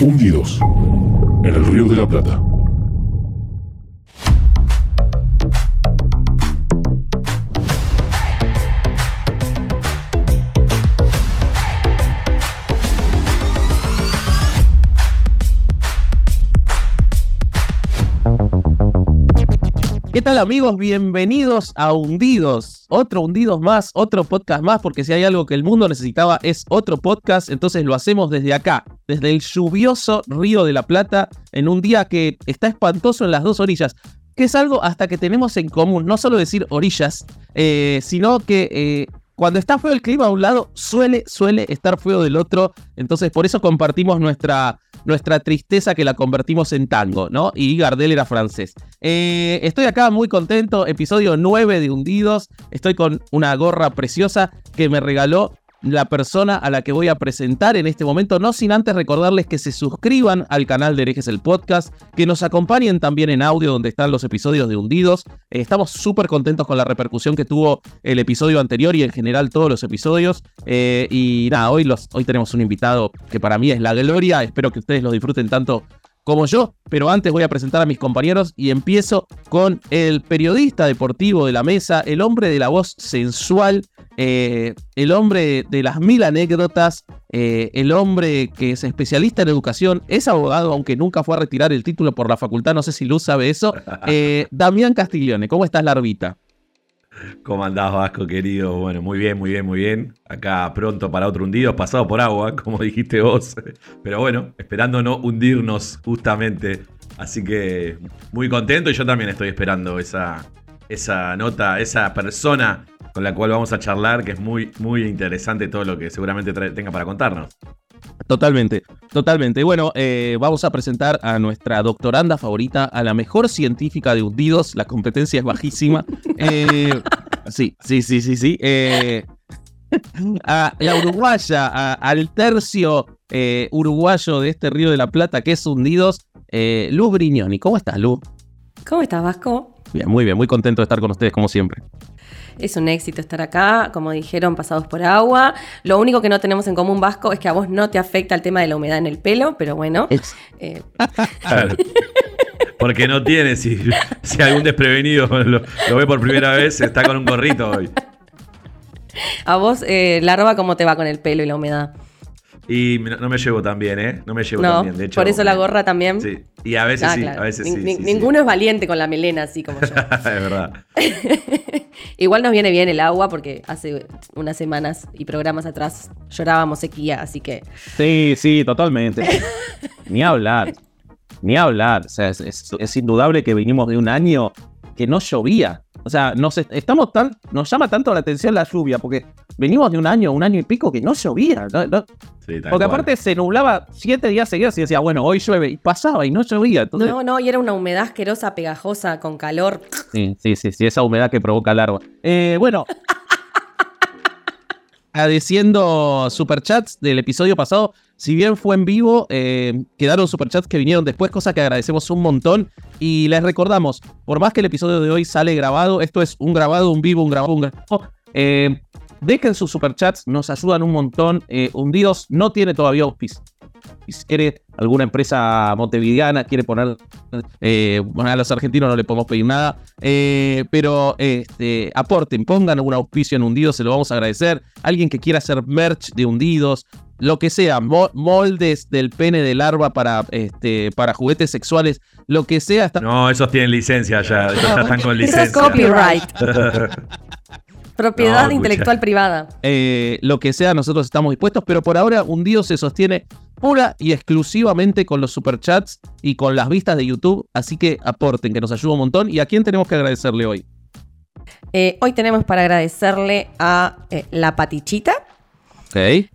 Hundidos en el Río de la Plata. ¿Qué tal amigos? Bienvenidos a Hundidos. Otro Hundidos más, otro podcast más, porque si hay algo que el mundo necesitaba es otro podcast, entonces lo hacemos desde acá, desde el lluvioso Río de la Plata, en un día que está espantoso en las dos orillas, que es algo hasta que tenemos en común, no solo decir orillas, eh, sino que eh, cuando está feo el clima a un lado, suele, suele estar feo del otro. Entonces, por eso compartimos nuestra, nuestra tristeza que la convertimos en tango, ¿no? Y Gardel era francés. Eh, estoy acá muy contento, episodio 9 de Hundidos. Estoy con una gorra preciosa que me regaló la persona a la que voy a presentar en este momento, no sin antes recordarles que se suscriban al canal de Herejes el Podcast, que nos acompañen también en audio donde están los episodios de Hundidos. Eh, estamos súper contentos con la repercusión que tuvo el episodio anterior y en general todos los episodios. Eh, y nada, hoy, los, hoy tenemos un invitado que para mí es la gloria, espero que ustedes lo disfruten tanto como yo, pero antes voy a presentar a mis compañeros y empiezo con el periodista deportivo de la mesa, el hombre de la voz sensual, eh, el hombre de las mil anécdotas, eh, el hombre que es especialista en educación, es abogado, aunque nunca fue a retirar el título por la facultad, no sé si Luz sabe eso, eh, Damián Castiglione, ¿cómo estás, Larvita? ¿Cómo andás, Vasco, querido? Bueno, muy bien, muy bien, muy bien. Acá pronto para otro hundido, pasado por agua, como dijiste vos. Pero bueno, esperando no hundirnos justamente. Así que muy contento y yo también estoy esperando esa, esa nota, esa persona con la cual vamos a charlar, que es muy, muy interesante todo lo que seguramente tenga para contarnos. Totalmente, totalmente. Bueno, eh, vamos a presentar a nuestra doctoranda favorita, a la mejor científica de hundidos. La competencia es bajísima. Eh, sí, sí, sí, sí, sí. Eh, a la uruguaya, al tercio uruguayo de este río de la Plata, que es hundidos, Luz Brignoni. ¿Cómo estás, Luz? ¿Cómo estás, Vasco? Bien, muy bien, muy contento de estar con ustedes como siempre. Es un éxito estar acá, como dijeron, pasados por agua. Lo único que no tenemos en común, Vasco, es que a vos no te afecta el tema de la humedad en el pelo, pero bueno. Eh. Porque no tiene, si, si algún desprevenido lo, ve por primera vez, está con un gorrito hoy. A vos, eh, la roba, ¿cómo te va con el pelo y la humedad? Y no me llevo tan bien, ¿eh? No me llevo tan bien. De hecho, por eso la gorra también. Sí. Y a veces ah, sí, a veces sí, Ninguno es valiente con la melena así como yo. es verdad. Igual nos viene bien el agua porque hace unas semanas y programas atrás llorábamos sequía, así que. Sí, sí, totalmente. Ni hablar. Ni hablar. O sea, es indudable que venimos de un año que no llovía. O sea, nos, estamos tan, nos llama tanto la atención la lluvia, porque venimos de un año, un año y pico que no llovía. porque aparte se nublaba siete días seguidos y decía, bueno, hoy llueve, y pasaba y no llovía. No, no, y era una humedad asquerosa, pegajosa, con calor. Sí, sí, sí, sí esa humedad que provoca larva. Eh, bueno. agradeciendo superchats del episodio pasado. Si bien fue en vivo, eh, quedaron superchats que vinieron después, cosa que agradecemos un montón. Y les recordamos, por más que el episodio de hoy sale grabado, esto es un grabado, un vivo, un grabado, un grabado. Eh, dejen sus superchats, nos ayudan un montón. Eh, Hundidos no tiene todavía auspicio si quiere alguna empresa montevideana, quiere poner, eh, bueno, a los argentinos no le podemos pedir nada, eh, pero este, aporten, pongan algún auspicio en Hundidos, se lo vamos a agradecer. Alguien que quiera hacer merch de Hundidos, lo que sea, moldes del pene de larva para, este, para juguetes sexuales, lo que sea. No, esos tienen licencia ya, ya están con licencia. es copyright. Propiedad intelectual privada. Eh, lo que sea, nosotros estamos dispuestos, pero por ahora Hundidos se sostiene pura y exclusivamente con los superchats y con las vistas de YouTube. Así que aporten, que nos ayuda un montón. ¿Y a quién tenemos que agradecerle hoy? Eh, hoy tenemos para agradecerle a eh, La Patichita.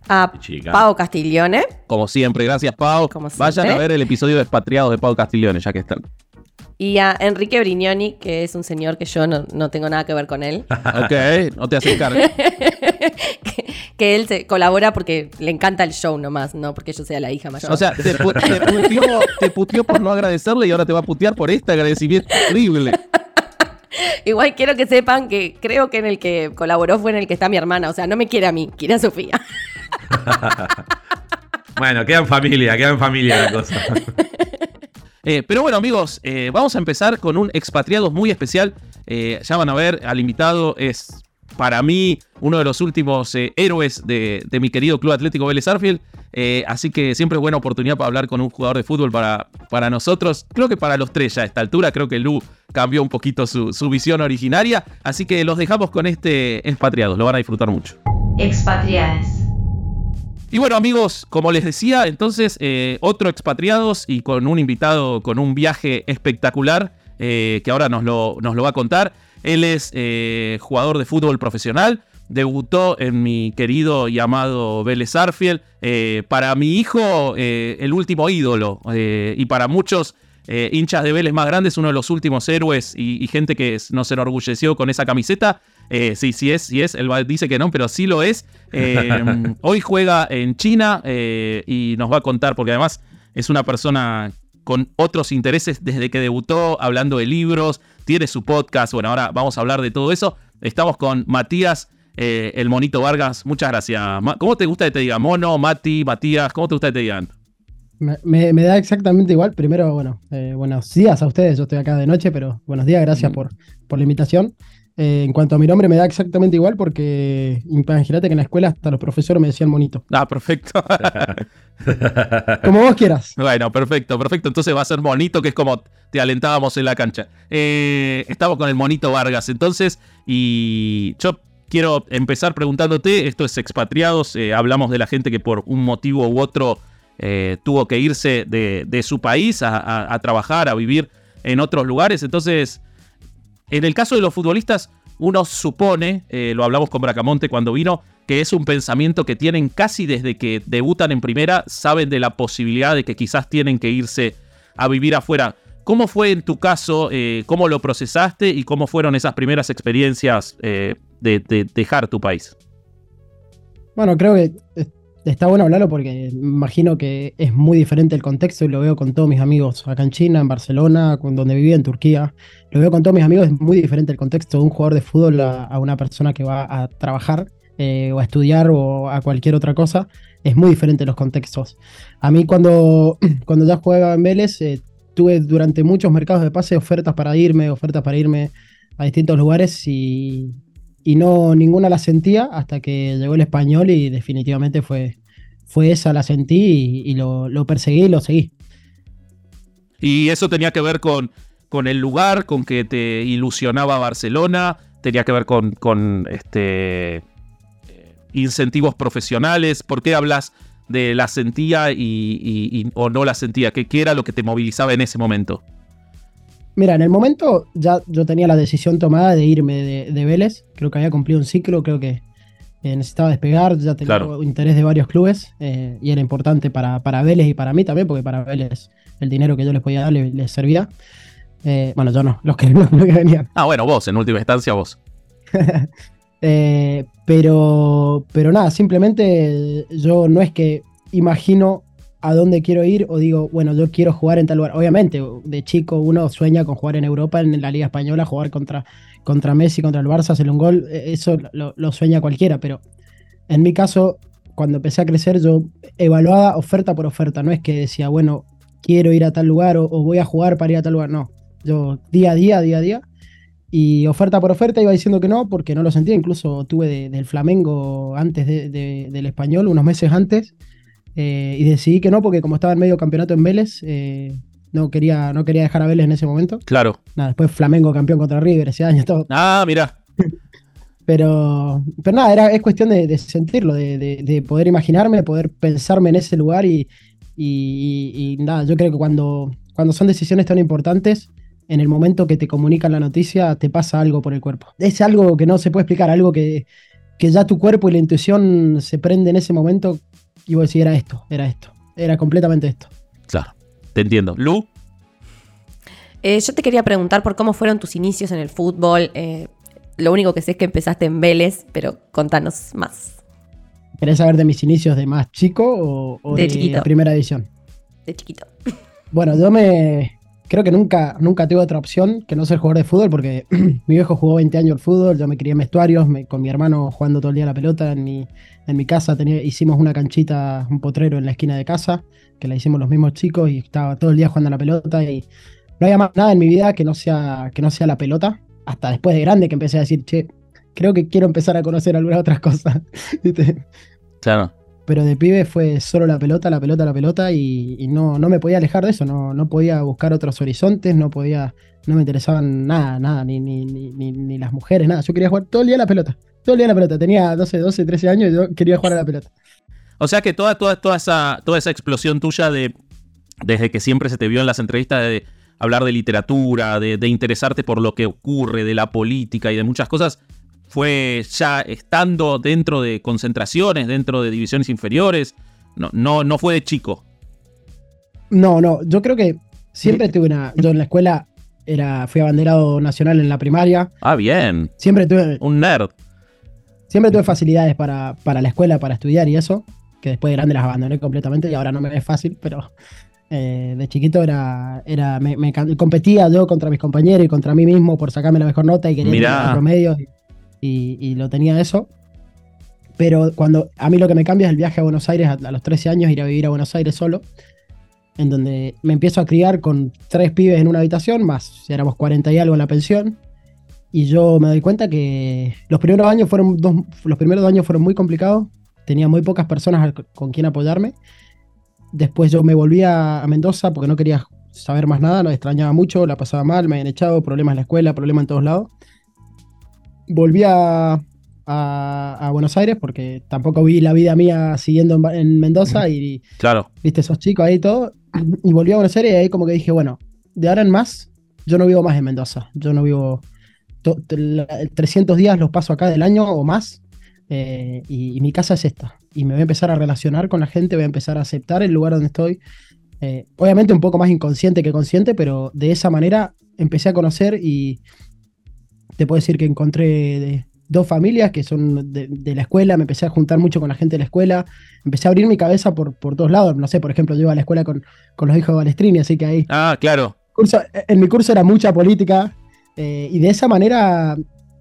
A Pau Castiglione. Como siempre, gracias Pau. Vayan a ver el episodio de Expatriados de Pau Castiglione, ya que están. Y a Enrique Brignoni, que es un señor que yo no, tengo nada que ver con él. ok, no te haces cargo. que, él se colabora porque le encanta el show nomás, no porque yo sea la hija mayor. O sea, te, puteó, por no agradecerle y ahora te va a putear por este agradecimiento horrible. Igual quiero que sepan que creo que en el que colaboró fue en el que está mi hermana. O sea, no me quiere a mí, quiere a Sofía. Bueno, queda en familia, queda en familia la cosa. Eh, pero bueno, amigos, eh, vamos a empezar con un expatriado muy especial. Eh, ya van a ver, al invitado es para mí uno de los últimos héroes de, mi querido Club Atlético Vélez Arfield. así que siempre es buena oportunidad para hablar con un jugador de fútbol para, para nosotros. Creo que para los tres ya a esta altura. Creo que Lu cambió un poquito su, su visión originaria. Así que los dejamos con este expatriado. Lo van a disfrutar mucho. Expatriados. Y bueno amigos, como les decía, entonces eh, otro expatriados y con un invitado con un viaje espectacular eh, que ahora nos lo, nos lo, va a contar. Él es eh, jugador de fútbol profesional, debutó en mi querido y amado Vélez Arfiel. para mi hijo, el último ídolo y para muchos hinchas de Vélez más grandes, uno de los últimos héroes y, y gente que nos enorgulleció con esa camiseta. Eh, sí, sí es, sí es. Él dice que no, pero sí lo es. Eh, hoy juega en China eh, y nos va a contar, porque además es una persona con otros intereses desde que debutó, hablando de libros, tiene su podcast. Bueno, ahora vamos a hablar de todo eso. Estamos con Matías, el monito Vargas. Muchas gracias. ¿Cómo te gusta que te diga? Mono, Mati, Matías, ¿cómo te gusta que te digan? Me, da exactamente igual. Primero, bueno, buenos días a ustedes. Yo estoy acá de noche, pero buenos días, gracias por, por la invitación. Eh, en cuanto a mi nombre, me da exactamente igual porque imagínate que en la escuela hasta los profesores me decían monito. Ah, perfecto. como vos quieras. Bueno, perfecto, perfecto. Entonces va a ser monito, que es como te alentábamos en la cancha. Eh, estamos con el monito Vargas, entonces, y yo quiero empezar preguntándote, esto es expatriados, eh, hablamos de la gente que por un motivo u otro tuvo que irse de, su país a trabajar, a vivir en otros lugares, entonces... En el caso de los futbolistas, uno supone, eh, lo hablamos con Bracamonte cuando vino, que es un pensamiento que tienen casi desde que debutan en primera, saben de la posibilidad de que quizás tienen que irse a vivir afuera. ¿Cómo fue en tu caso? Eh, ¿Cómo lo procesaste y cómo fueron esas primeras experiencias eh, de, dejar tu país? Bueno, creo que está bueno hablarlo porque imagino que es muy diferente el contexto y lo veo con todos mis amigos acá en China, en Barcelona, donde vivía en Turquía. Lo veo con todos mis amigos, es muy diferente el contexto de un jugador de fútbol a, una persona que va a trabajar eh, o a estudiar o a cualquier otra cosa. Es muy diferente los contextos. A mí cuando, cuando ya jugaba en Vélez, eh, tuve durante muchos mercados de pase ofertas para irme, ofertas para irme a distintos lugares y, y no ninguna la sentía hasta que llegó el español y definitivamente fue, fue esa la sentí y, lo, lo, perseguí y lo seguí. Y eso tenía que ver con, con el lugar, con que te ilusionaba Barcelona, tenía que ver con, con este, incentivos profesionales. ¿Por qué hablas de la sentía y, o no la sentía? ¿Qué, ¿Qué era lo que te movilizaba en ese momento? Mira, en el momento ya yo tenía la decisión tomada de irme de, Vélez. Creo que había cumplido un ciclo, creo que eh, necesitaba despegar, ya tenía interés de varios clubes eh, y era importante para, para, Vélez y para mí también, porque para Vélez el dinero que yo les podía dar les, servía. Eh, bueno, yo no, los que, los que venían. Ah, bueno, vos, en última instancia vos. pero, pero nada, simplemente yo no es que imagino a dónde quiero ir o digo, bueno, yo quiero jugar en tal lugar. Obviamente, de chico uno sueña con jugar en Europa, en la Liga Española, jugar contra, contra Messi, contra el Barça, hacer un gol, e, eso lo, sueña cualquiera, pero en mi caso, cuando empecé a crecer, yo evaluaba oferta por oferta, no es que decía, bueno, quiero ir a tal lugar o, voy a jugar para ir a tal lugar, no. Yo día a día, día a día, y oferta por oferta iba diciendo que no, porque no lo sentía, incluso tuve del Flamengo antes del español, unos meses antes, eh, y decidí que no, porque como estaba en medio campeonato en Vélez, eh, no, quería, no quería dejar a Vélez en ese momento. Claro. Nada, después Flamengo campeón contra River ese año, todo. Ah, mira. pero, pero nada, era, es cuestión de, sentirlo, de, poder imaginarme, de poder pensarme en ese lugar y, y, nada, yo creo que cuando, cuando son decisiones tan importantes, en el momento que te comunican la noticia, te pasa algo por el cuerpo. Es algo que no se puede explicar, algo que, que ya tu cuerpo y la intuición se prende en ese momento y vos decís, era esto, era esto, era completamente esto. Claro, te entiendo. Lu. Eh, yo te quería preguntar por cómo fueron tus inicios en el fútbol. Eh, lo único que sé es que empezaste en Vélez, pero contanos más. ¿Querés saber de mis inicios de más chico o, de, la primera edición? De chiquito. Bueno, yo me. Creo que nunca, nunca tuve otra opción que no ser jugador de fútbol, porque mi viejo jugó 20 años al fútbol, yo me crié en vestuarios, con mi hermano jugando todo el día la pelota en mi, En mi casa tenía, hicimos una canchita, un potrero en la esquina de casa, que la hicimos los mismos chicos y estaba todo el día jugando la pelota y no había más nada en mi vida que no sea, que no sea la pelota. Hasta después de grande que empecé a decir, che, creo que quiero empezar a conocer algunas otras cosas. claro. Pero de pibe fue solo la pelota, la pelota, la pelota y, no, no me podía alejar de eso, no, no podía buscar otros horizontes, no podía, no me interesaban nada, nada, ni, ni, ni, ni, las mujeres, nada. Yo quería jugar todo el día a la pelota, todo el día a la pelota. Tenía 12, 12, 13 años y yo quería jugar a la pelota. O sea que toda, toda, toda, esa, toda esa explosión tuya de, desde que siempre se te vio en las entrevistas de hablar de literatura, de, de interesarte por lo que ocurre, de la política y de muchas cosas, fue ya estando dentro de concentraciones, dentro de divisiones inferiores. No, no, no fue de chico. No, no, yo creo que siempre tuve una. Yo en la escuela era, fui abanderado nacional en la primaria. Ah, bien. Siempre tuve. Un nerd. Siempre tuve facilidades para, para la escuela, para estudiar y eso. Que después de grande las abandoné completamente y ahora no me es fácil, pero eh, de chiquito era, era me, competía yo contra mis compañeros y contra mí mismo por sacarme la mejor nota y quería el promedio y, lo tenía eso. Pero cuando a mí lo que me cambia es el viaje a Buenos Aires a, los 13 años, ir a vivir a Buenos Aires solo, en donde me empiezo a criar con tres pibes en una habitación, más éramos 40 y algo en la pensión. Y yo me doy cuenta que los primeros años fueron dos, los primeros años fueron muy complicados. Tenía muy pocas personas con quien apoyarme. Después yo me volví a, Mendoza porque no quería saber más nada, lo extrañaba mucho, la pasaba mal, me habían echado, problemas en la escuela, problemas en todos lados volví a, Buenos Aires porque tampoco vi la vida mía siguiendo en, Mendoza y, claro. viste esos chicos ahí y todo. Y volví a Buenos Aires y ahí como que dije, bueno, de ahora en más, yo no vivo más en Mendoza. Yo no vivo 300 días los paso acá del año o más. Eh, y, mi casa es esta. Y me voy a empezar a relacionar con la gente, voy a empezar a aceptar el lugar donde estoy. Eh, obviamente un poco más inconsciente que consciente, pero de esa manera empecé a conocer y, te puedo decir que encontré dos familias que son de, la escuela, me empecé a juntar mucho con la gente de la escuela, empecé a abrir mi cabeza por, por todos lados, no sé, por ejemplo, yo iba a la escuela con, los hijos de Balestrini, así que ahí... Ah, claro. en mi curso era mucha política eh, y de esa manera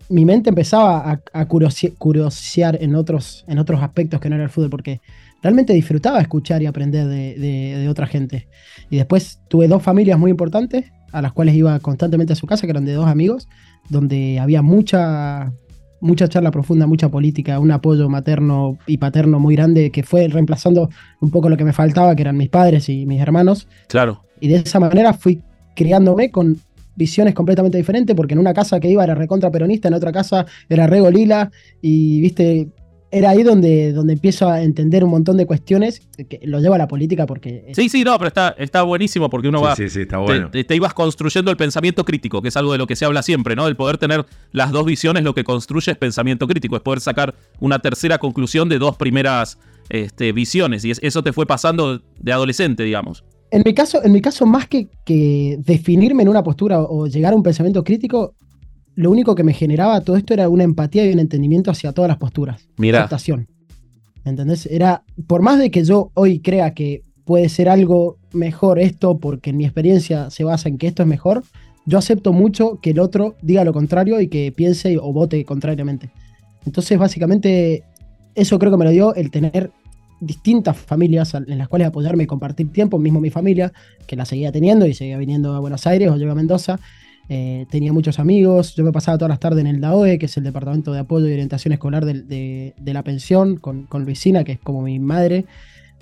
mi mente empezaba a, a curiosear en otros, en otros aspectos que no era el fútbol, porque realmente disfrutaba escuchar y aprender de, de, otra gente. Y después tuve dos familias muy importantes, a las cuales iba constantemente a su casa, que eran de dos amigos, donde había mucha, mucha charla profunda, mucha política, un apoyo materno y paterno muy grande que fue reemplazando un poco lo que me faltaba, que eran mis padres y mis hermanos. Claro. Y de esa manera fui criándome con visiones completamente diferentes, porque en una casa que iba era recontra peronista, en otra casa era rego lila, y viste, era ahí donde, donde empiezo a entender un montón de cuestiones que lo lleva a la política porque... Sí, sí, no, pero está, está buenísimo porque uno va... Sí, sí, está bueno. Te, ibas construyendo el pensamiento crítico, que es algo de lo que se habla siempre, ¿no? El poder tener las dos visiones lo que construye es pensamiento crítico, es poder sacar una tercera conclusión de dos primeras este, visiones y eso te fue pasando de adolescente, digamos. En mi caso, en mi caso más que, que definirme en una postura o llegar a un pensamiento crítico, lo único que me generaba todo esto era una empatía y un entendimiento hacia todas las posturas. Mira. Aceptación. ¿Entendés? Era, por más de que yo hoy crea que puede ser algo mejor esto, porque en mi experiencia se basa en que esto es mejor, yo acepto mucho que el otro diga lo contrario y que piense o vote contrariamente. Entonces, básicamente, eso creo que me lo dio el tener distintas familias en las cuales apoyarme y compartir tiempo, mismo mi familia, que la seguía teniendo y seguía viniendo a Buenos Aires o yo a Mendoza, eh, tenía muchos amigos, yo me pasaba todas las tardes en el DAOE, que es el Departamento de Apoyo y Orientación Escolar de, la Pensión, con, Luisina, que es como mi madre.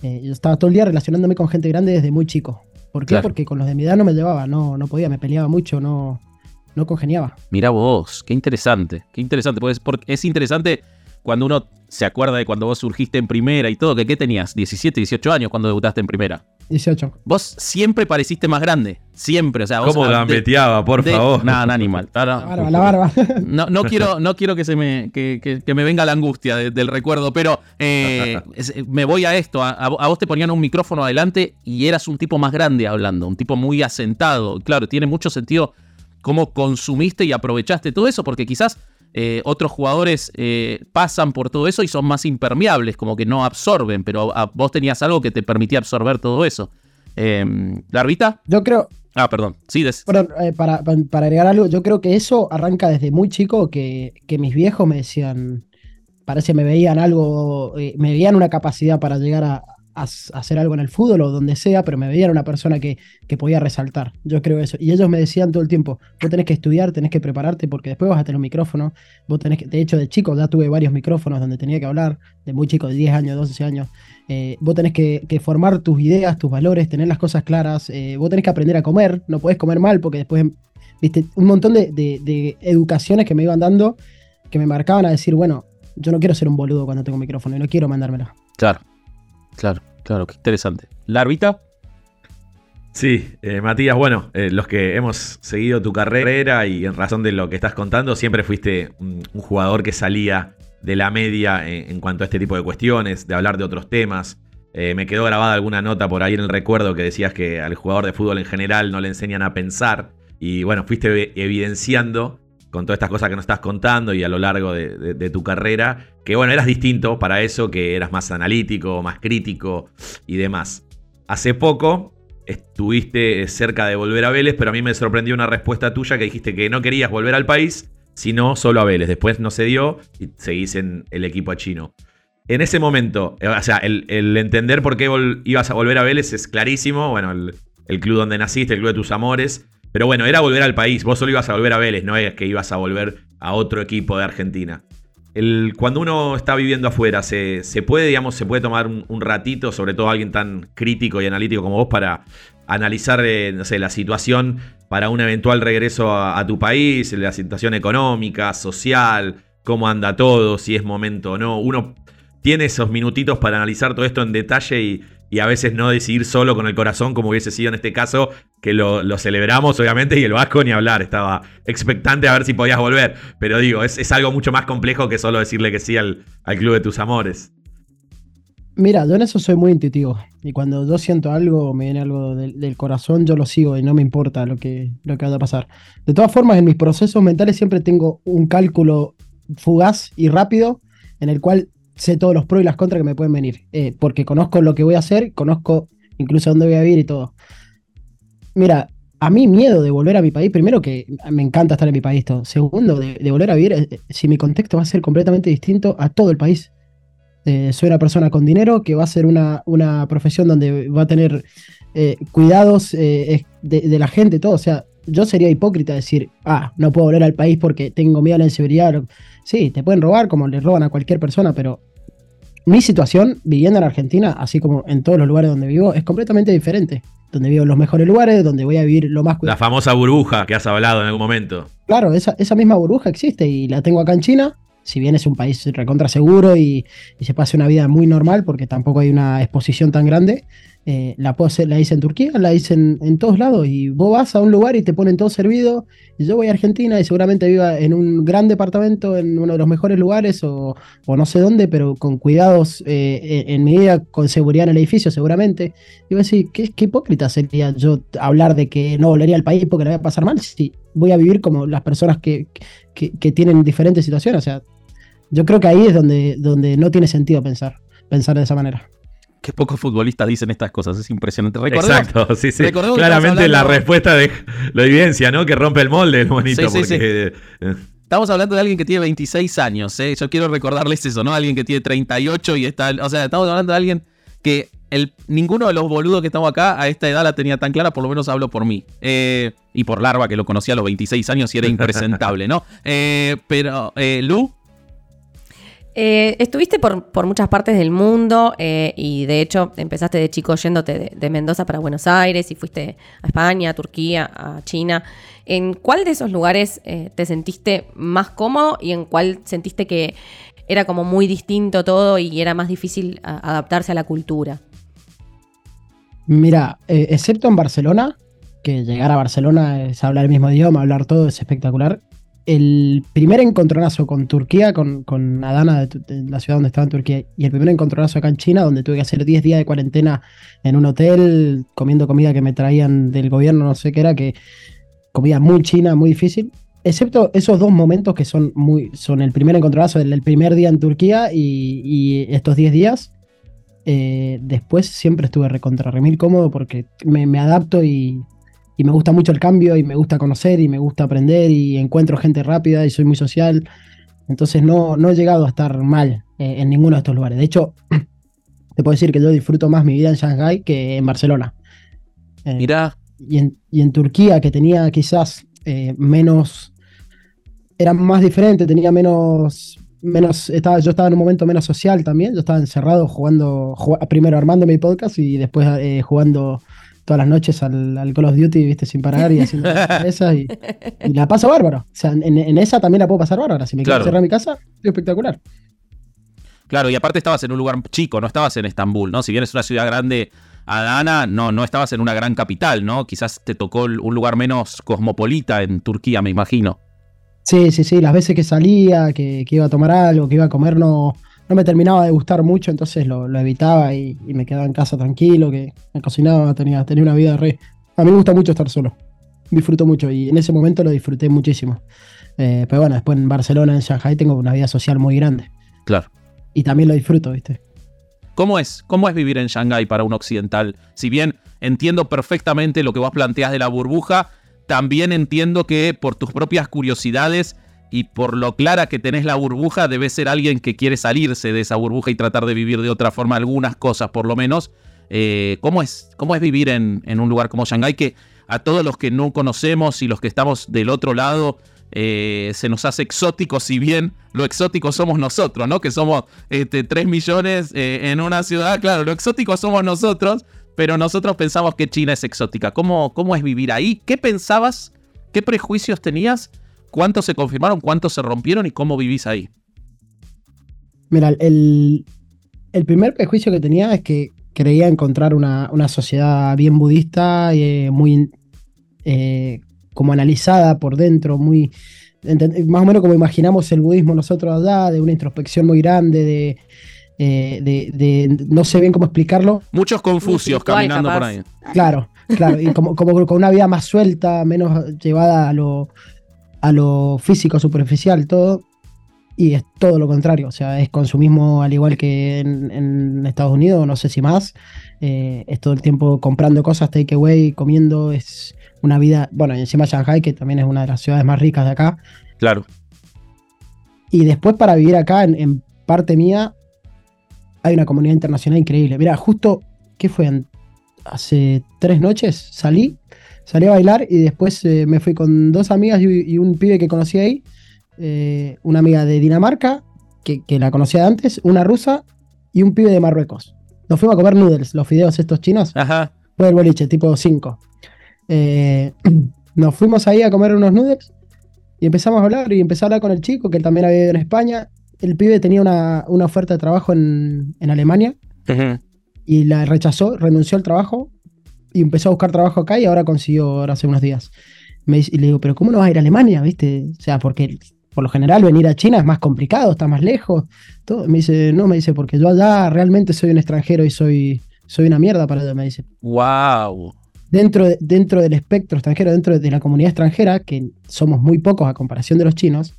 Eh, yo estaba todo el día relacionándome con gente grande desde muy chico. ¿Por qué? Porque con los de mi edad no me llevaba, no, no podía, me peleaba mucho, no, no congeniaba. Mira vos, qué interesante, qué interesante, pues porque es interesante cuando uno se acuerda de cuando vos surgiste en primera y todo, que qué tenías, 17, 18 años cuando debutaste en primera. 18. Vos siempre pareciste más grande. Siempre. O sea, ¿Cómo gambeteaba, por favor? Nada, animal. La barba, la barba. No, no, quiero, no quiero que se me, que, me venga la angustia del recuerdo, pero eh, me voy a esto. A, vos te ponían un micrófono adelante y eras un tipo más grande hablando, un tipo muy asentado. Claro, tiene mucho sentido cómo consumiste y aprovechaste todo eso, porque quizás eh, otros jugadores eh, pasan por todo eso y son más impermeables, como que no absorben, pero vos tenías algo que te permitía absorber todo eso. Eh, ¿Larvita? Yo creo... Ah, perdón. Sí, eh, para, para, agregar algo, yo creo que eso arranca desde muy chico que, que mis viejos me decían, parece que me veían algo, me veían una capacidad para llegar a, a hacer algo en el fútbol o donde sea, pero me veían una persona que, que podía resaltar. Yo creo eso. Y ellos me decían todo el tiempo, vos tenés que estudiar, tenés que prepararte porque después vas a tener un micrófono. Vos tenés que, de hecho, de chico ya tuve varios micrófonos donde tenía que hablar, de muy chico, de 10 años, 12 años. Eh, vos tenés que, formar tus ideas, tus valores, tener las cosas claras. eh, vos tenés que aprender a comer, no podés comer mal porque después, viste, un montón de, de- educaciones que me iban dando que me marcaban a decir, bueno, yo no quiero ser un boludo cuando tengo micrófono y no quiero mandármelo. Claro, claro, claro, qué interesante. ¿Larvita? Sí, eh, Matías, bueno, eh, los que hemos seguido tu carrera y en razón de lo que estás contando, siempre fuiste un, jugador que salía de la media en, cuanto a este tipo de cuestiones, de hablar de otros temas. Eh, me quedó grabada alguna nota por ahí en el recuerdo que decías que al jugador de fútbol en general no le enseñan a pensar. Y bueno, fuiste evi- evidenciando con todas estas cosas que nos estás contando y a lo largo de, tu carrera, que bueno, eras distinto para eso, que eras más analítico, más crítico y demás. Hace poco estuviste cerca de volver a Vélez, pero a mí me sorprendió una respuesta tuya que dijiste que no querías volver al país, sino solo a Vélez. Después no se dio y seguís en el equipo chino. En ese momento, eh, o sea, el, entender por qué ibas a volver a Vélez es clarísimo. Bueno, el, el club donde naciste, el club de tus amores. Pero bueno, era volver al país. Vos solo ibas a volver a Vélez, no es que ibas a volver a otro equipo de Argentina. Cuando uno está viviendo afuera, se, se puede, digamos, se puede tomar un, un ratito, sobre todo alguien tan crítico y analítico como vos, para analizar, eh, no sé, la situación para un eventual regreso a, a tu país, la situación económica, social, cómo anda todo, si es momento o no. Uno tiene esos minutitos para analizar todo esto en detalle y, y a veces no decidir solo con el corazón, como hubiese sido en este caso, que lo, lo celebramos, obviamente, y el Vasco ni hablar, estaba expectante a ver si podías volver. Pero digo, es, es algo mucho más complejo que solo decirle que sí al, al club de tus amores. Mira, yo en eso soy muy intuitivo. Y cuando yo siento algo, me viene algo del, corazón, yo lo sigo y no me importa lo que, lo que vaya a pasar. De todas formas, en mis procesos mentales siempre tengo un cálculo fugaz y rápido en el cual sé todos los pros y las contras que me pueden venir. Eh, porque conozco lo que voy a hacer, conozco incluso dónde voy a vivir y todo. Mira, a mí miedo de volver a mi país, primero que me encanta estar en mi país, todo. Segundo, de, volver a vivir, eh, si mi contexto va a ser completamente distinto a todo el país. Eh, soy una persona con dinero que va a ser una, una profesión donde va a tener eh, cuidados eh, de la gente, todo. O sea, yo sería hipócrita decir, ah, no puedo volver al país porque tengo miedo a la inseguridad. Sí, te pueden robar como le roban a cualquier persona, pero mi situación viviendo en Argentina, así como en todos los lugares donde vivo, es completamente diferente. Donde vivo en los mejores lugares, donde voy a vivir lo más La famosa burbuja que has hablado en algún momento. Claro, esa, esa misma burbuja existe y la tengo acá en China. Si bien es un país recontra seguro y, y se pasa una vida muy normal porque tampoco hay una exposición tan grande, eh, la, puedo hacer, la hice en Turquía, la hice en, en todos lados y vos vas a un lugar y te ponen todo servido y yo voy a Argentina y seguramente viva en un gran departamento, en uno de los mejores lugares o, o no sé dónde, pero con cuidados eh, en en mi vida, con seguridad en el edificio seguramente. Y voy a decir, ¿qué, qué hipócrita sería yo hablar de que no volvería al país porque le voy a pasar mal si voy a vivir como las personas que, que, que tienen diferentes situaciones. O sea, yo creo que ahí es donde, donde no tiene sentido pensar, pensar de esa manera. Qué pocos futbolistas dicen estas cosas, es impresionante. Recordemos, Exacto, sí, sí. Claramente la respuesta de lo evidencia, ¿no? Que rompe el molde, el bonito, Sí, sí, sí. porque eh, Estamos hablando de alguien que tiene 26 años, ¿eh? Yo quiero recordarles eso, ¿no? Alguien que tiene 38 y está... O sea, estamos hablando de alguien que el, ninguno de los boludos que estamos acá a esta edad la tenía tan clara, por lo menos hablo por mí. Eh, y por Larva, que lo conocía a los 26 años y era impresentable, ¿no? Eh, pero, Lu, Eh, estuviste por, muchas partes del mundo eh, y de hecho empezaste de chico yéndote de, Mendoza para Buenos Aires y fuiste a España, a Turquía, a China. ¿En cuál de esos lugares eh, te sentiste más cómodo y en cuál sentiste que era como muy distinto todo y era más difícil adaptarse a la cultura? Mira, excepto en Barcelona, que llegar a Barcelona es hablar el mismo idioma, hablar todo es espectacular. El primer encontronazo con Turquía, con, con Adana, de, la ciudad donde estaba en Turquía, y el primer encontronazo acá en China, donde tuve que hacer 10 días de cuarentena en un hotel, comiendo comida que me traían del gobierno, no sé qué era, que comida muy china, muy difícil. Excepto esos dos momentos que son muy son el primer encontronazo, el, primer día en Turquía y, y estos 10 días. Eh, después siempre estuve recontra remil cómodo porque me, me adapto y, y me gusta mucho el cambio y me gusta conocer y me gusta aprender y encuentro gente rápida y soy muy social. Entonces no, no he llegado a estar mal eh, en ninguno de estos lugares. De hecho, te puedo decir que yo disfruto más mi vida en Shanghái que en Barcelona. Eh, Mirá, y, en, y en Turquía, que tenía quizás eh, menos. Era más diferente, tenía menos. menos estaba, yo estaba en un momento menos social también. Yo estaba encerrado jugando. primero armando mi podcast y después eh, jugando todas las noches al, al Call of Duty, viste, sin parar y haciendo esas. Y, y la paso bárbaro. O sea, en, en esa también la puedo pasar bárbara. Si me Claro. quiero cerrar mi casa, es espectacular. claro, y aparte estabas en un lugar chico, no estabas en Estambul, ¿no? Si bien es una ciudad grande, Adana, no, no estabas en una gran capital, ¿no? Quizás te tocó un lugar menos cosmopolita en Turquía, me imagino. Sí, sí, sí, las veces que salía, que, que iba a tomar algo, que iba a comer, no, no me terminaba de gustar mucho, entonces lo, lo evitaba y, y me quedaba en casa tranquilo, que me cocinaba, tenía, tenía una vida re... A mí me gusta mucho estar solo, disfruto mucho y en ese momento lo disfruté muchísimo. Eh, pero bueno, después en Barcelona, en Shanghai, tengo una vida social muy grande Claro. y también lo disfruto, ¿viste? ¿Cómo es? ¿Cómo es vivir en Shanghái para un occidental? Si bien entiendo perfectamente lo que vos planteas de la burbuja, también entiendo que por tus propias curiosidades y por lo clara que tenés la burbuja, debes ser alguien que quiere salirse de esa burbuja y tratar de vivir de otra forma algunas cosas, por lo menos. Eh, ¿cómo, es, ¿Cómo es vivir en, en un lugar como Shanghái que a todos los que no conocemos y los que estamos del otro lado eh, se nos hace exótico, si bien lo exótico somos nosotros, ¿no? Que somos este, 3 millones eh, en una ciudad, claro, lo exótico somos nosotros, pero nosotros pensamos que China es exótica. ¿Cómo, cómo es vivir ahí? ¿Qué pensabas? ¿Qué prejuicios tenías? ¿Cuántos se confirmaron? ¿Cuántos se rompieron? ¿Y cómo vivís ahí? Mira, el, el primer prejuicio que tenía es que creía encontrar una, una sociedad bien budista, eh, muy eh, como analizada por dentro, muy más o menos como imaginamos el budismo nosotros allá, de una introspección muy grande, de, eh, de, de- no sé bien cómo explicarlo, Muchos confucios caminando por ahí. Claro, claro, y como, como con una vida más suelta, menos llevada a lo, a lo físico, superficial, todo. Y es todo lo contrario, o sea, es consumismo al igual que en, en Estados Unidos, no sé si más. Eh, es todo el tiempo comprando cosas, takeaway, comiendo, es una vida, bueno, y encima Shanghai, que también es una de las ciudades más ricas de acá. Claro. Y después para vivir acá, en, en parte mía, hay una comunidad internacional increíble. Mira, justo, ¿qué fue? Hace tres noches salí, salí a bailar y después eh, me fui con dos amigas y, y un pibe que conocí ahí. eh, una amiga de Dinamarca, que, que la conocía de antes, una rusa y un pibe de Marruecos. Nos fuimos a comer noodles, los fideos estos chinos. Ajá. Fue el boliche, tipo 5. nos fuimos ahí a comer unos noodles y empezamos a hablar y empecé a hablar con el chico que también había ido en España. El pibe tenía una, una oferta de trabajo en, en Alemania y la rechazó, renunció al trabajo y empezó a buscar trabajo acá y ahora consiguió ahora hace unos días. Me dice- y le digo, pero ¿cómo no vas a ir a Alemania? ¿Viste? O sea, porque por lo general venir a China es más complicado, está más lejos. Todo. Me dice, no, me dice, porque yo allá realmente soy un extranjero y soy, soy una mierda para ellos, me dice Wow. dentro, de- dentro del espectro extranjero, dentro de la comunidad extranjera, que somos muy pocos a comparación de los chinos,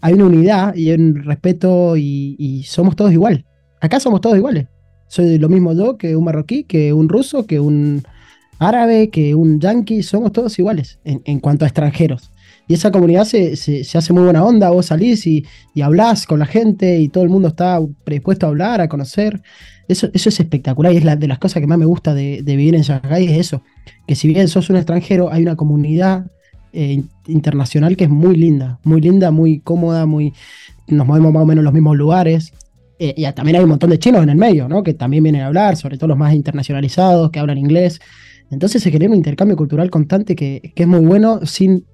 hay una unidad y un respeto y, y somos todos igual. Acá somos todos iguales. Soy lo mismo yo que un marroquí, que un ruso, que un árabe, que un yanqui, somos todos iguales en, cuanto a extranjeros. Y esa comunidad se, se- hace muy buena onda, vos salís y, y hablás con la gente y todo el mundo está predispuesto a hablar, a conocer. Eso, eso es espectacular y es la, de las cosas que más me gusta de, de vivir en Shanghái, es eso, que si bien sos un extranjero, hay una comunidad eh, in- internacional que es muy linda, muy linda, muy cómoda, muy nos movemos más o menos en los mismos lugares. Eh, y también hay un montón de chinos en el medio, ¿no? Que también vienen a hablar, sobre todo los más internacionalizados, que hablan inglés. Entonces se genera un intercambio cultural constante que, que es muy bueno, sin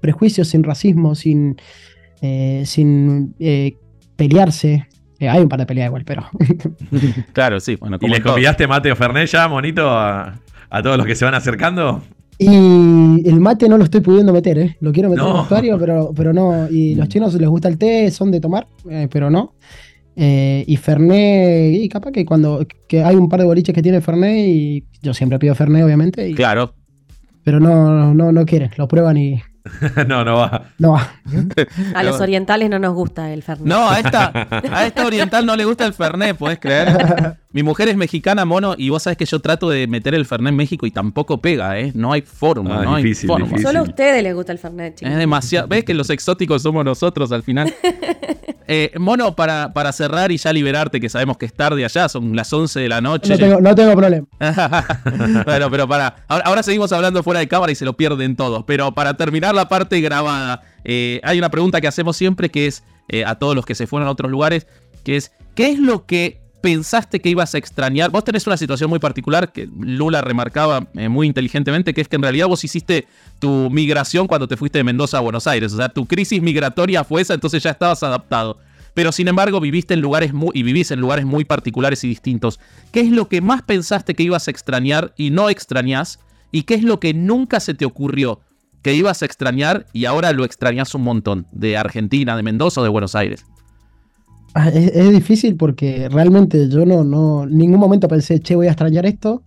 prejuicios, sin racismo, sin, eh, sin eh, pelearse. Eh, hay un par de peleas igual, pero Claro, sí. Bueno, ¿Y les convidaste mate o fernet ya, monito, a, a todos los que se van acercando? Y el mate no lo estoy pudiendo meter, ¿eh? Lo quiero meter en el vestuario, pero, pero no. Y los chinos les gusta el té, son de tomar, eh, pero no. Eh, y Fernet, y capaz que cuando que hay un par de boliches que tiene Fernet, y yo siempre pido Fernet, obviamente, y- Claro. pero no, no, no quieren, lo prueban y no, no va. no va. A los orientales no nos gusta el Fernet. No, a esta, a esta oriental no le gusta el Fernet, ¿podés creer? Mi mujer es mexicana, mono, y vos sabés que yo trato de meter el Fernet en México y tampoco pega, ¿eh? No hay forma, Ah, no hay difícil, forma. difícil. Solo a ustedes les gusta el Fernet, chicos. Es demasiado. ¿Ves que los exóticos somos nosotros al final? Eh, Mono, para, para cerrar y ya liberarte, que sabemos que es tarde allá, son las 11 de la noche. No tengo, no tengo problema. bueno, pero para. Ahora, ahora seguimos hablando fuera de cámara y se lo pierden todos. Pero para terminar la parte grabada, eh, hay una pregunta que hacemos siempre que es eh, a todos los que se fueron a otros lugares, que es, ¿qué es lo que pensaste que ibas a extrañar? Vos tenés una situación muy particular que Lula remarcaba eh, muy inteligentemente, que es que en realidad vos hiciste tu migración cuando te fuiste de Mendoza a Buenos Aires. O sea, tu crisis migratoria fue esa, entonces ya estabas adaptado. Pero sin embargo, viviste en lugares muy, y vivís en lugares muy particulares y distintos. ¿Qué es lo que más pensaste que ibas a extrañar y no extrañás? ¿Y qué es lo que nunca se te ocurrió que ibas a extrañar y ahora lo extrañas un montón? De Argentina, de Mendoza o de Buenos Aires. Ah, Es, es difícil porque realmente yo no, no, en ningún momento pensé, che, voy a extrañar esto,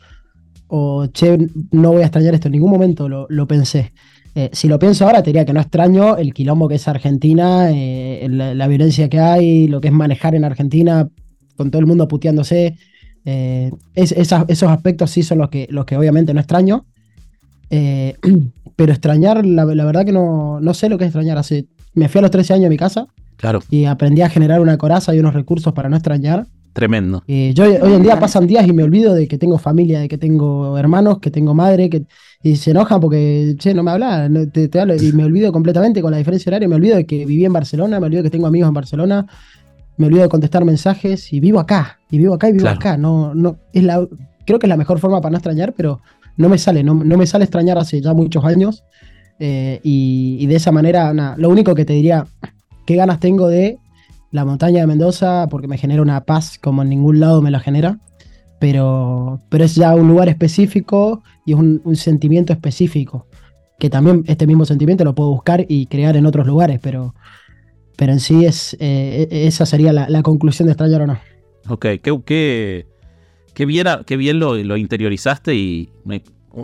o che, no voy a extrañar esto, en ningún momento lo, lo pensé. Eh, si lo pienso ahora, te diría que no extraño el quilombo que es Argentina, eh, la, la violencia que hay, lo que es manejar en Argentina, con todo el mundo puteándose. eh, es- esos aspectos sí son los que, los que obviamente no extraño. Eh, pero extrañar, la, la verdad que no, no sé lo que es extrañar. Hace, me fui a los 13 años a mi casa Claro, y aprendí a generar una coraza y unos recursos para no extrañar. tremendo. Eh, yo hoy en día pasan días y me olvido de que tengo familia, de que tengo hermanos, que tengo madre, que y se enojan porque, che, no me hablas, no te, te hablo, y me olvido completamente con la diferencia horaria, me olvido de que viví en Barcelona, me olvido que tengo amigos en Barcelona, me olvido de contestar mensajes y vivo acá, y vivo acá y vivo Claro. acá. No, no, es la, creo que es la mejor forma para no extrañar, pero no me sale, no, no me sale extrañar hace ya muchos años. eh, y, y de esa manera, lo único que te diría, qué ganas tengo de la montaña de Mendoza, porque me genera una paz como en ningún lado me la genera. Pero, pero es ya un lugar específico y es un, sentimiento específico. Que también este mismo sentimiento lo puedo buscar y crear en otros lugares, pero, pero en sí es eh, e- esa sería la, conclusión de extrañar o no. Ok, qué, qué, qué bien, qué bien lo, interiorizaste y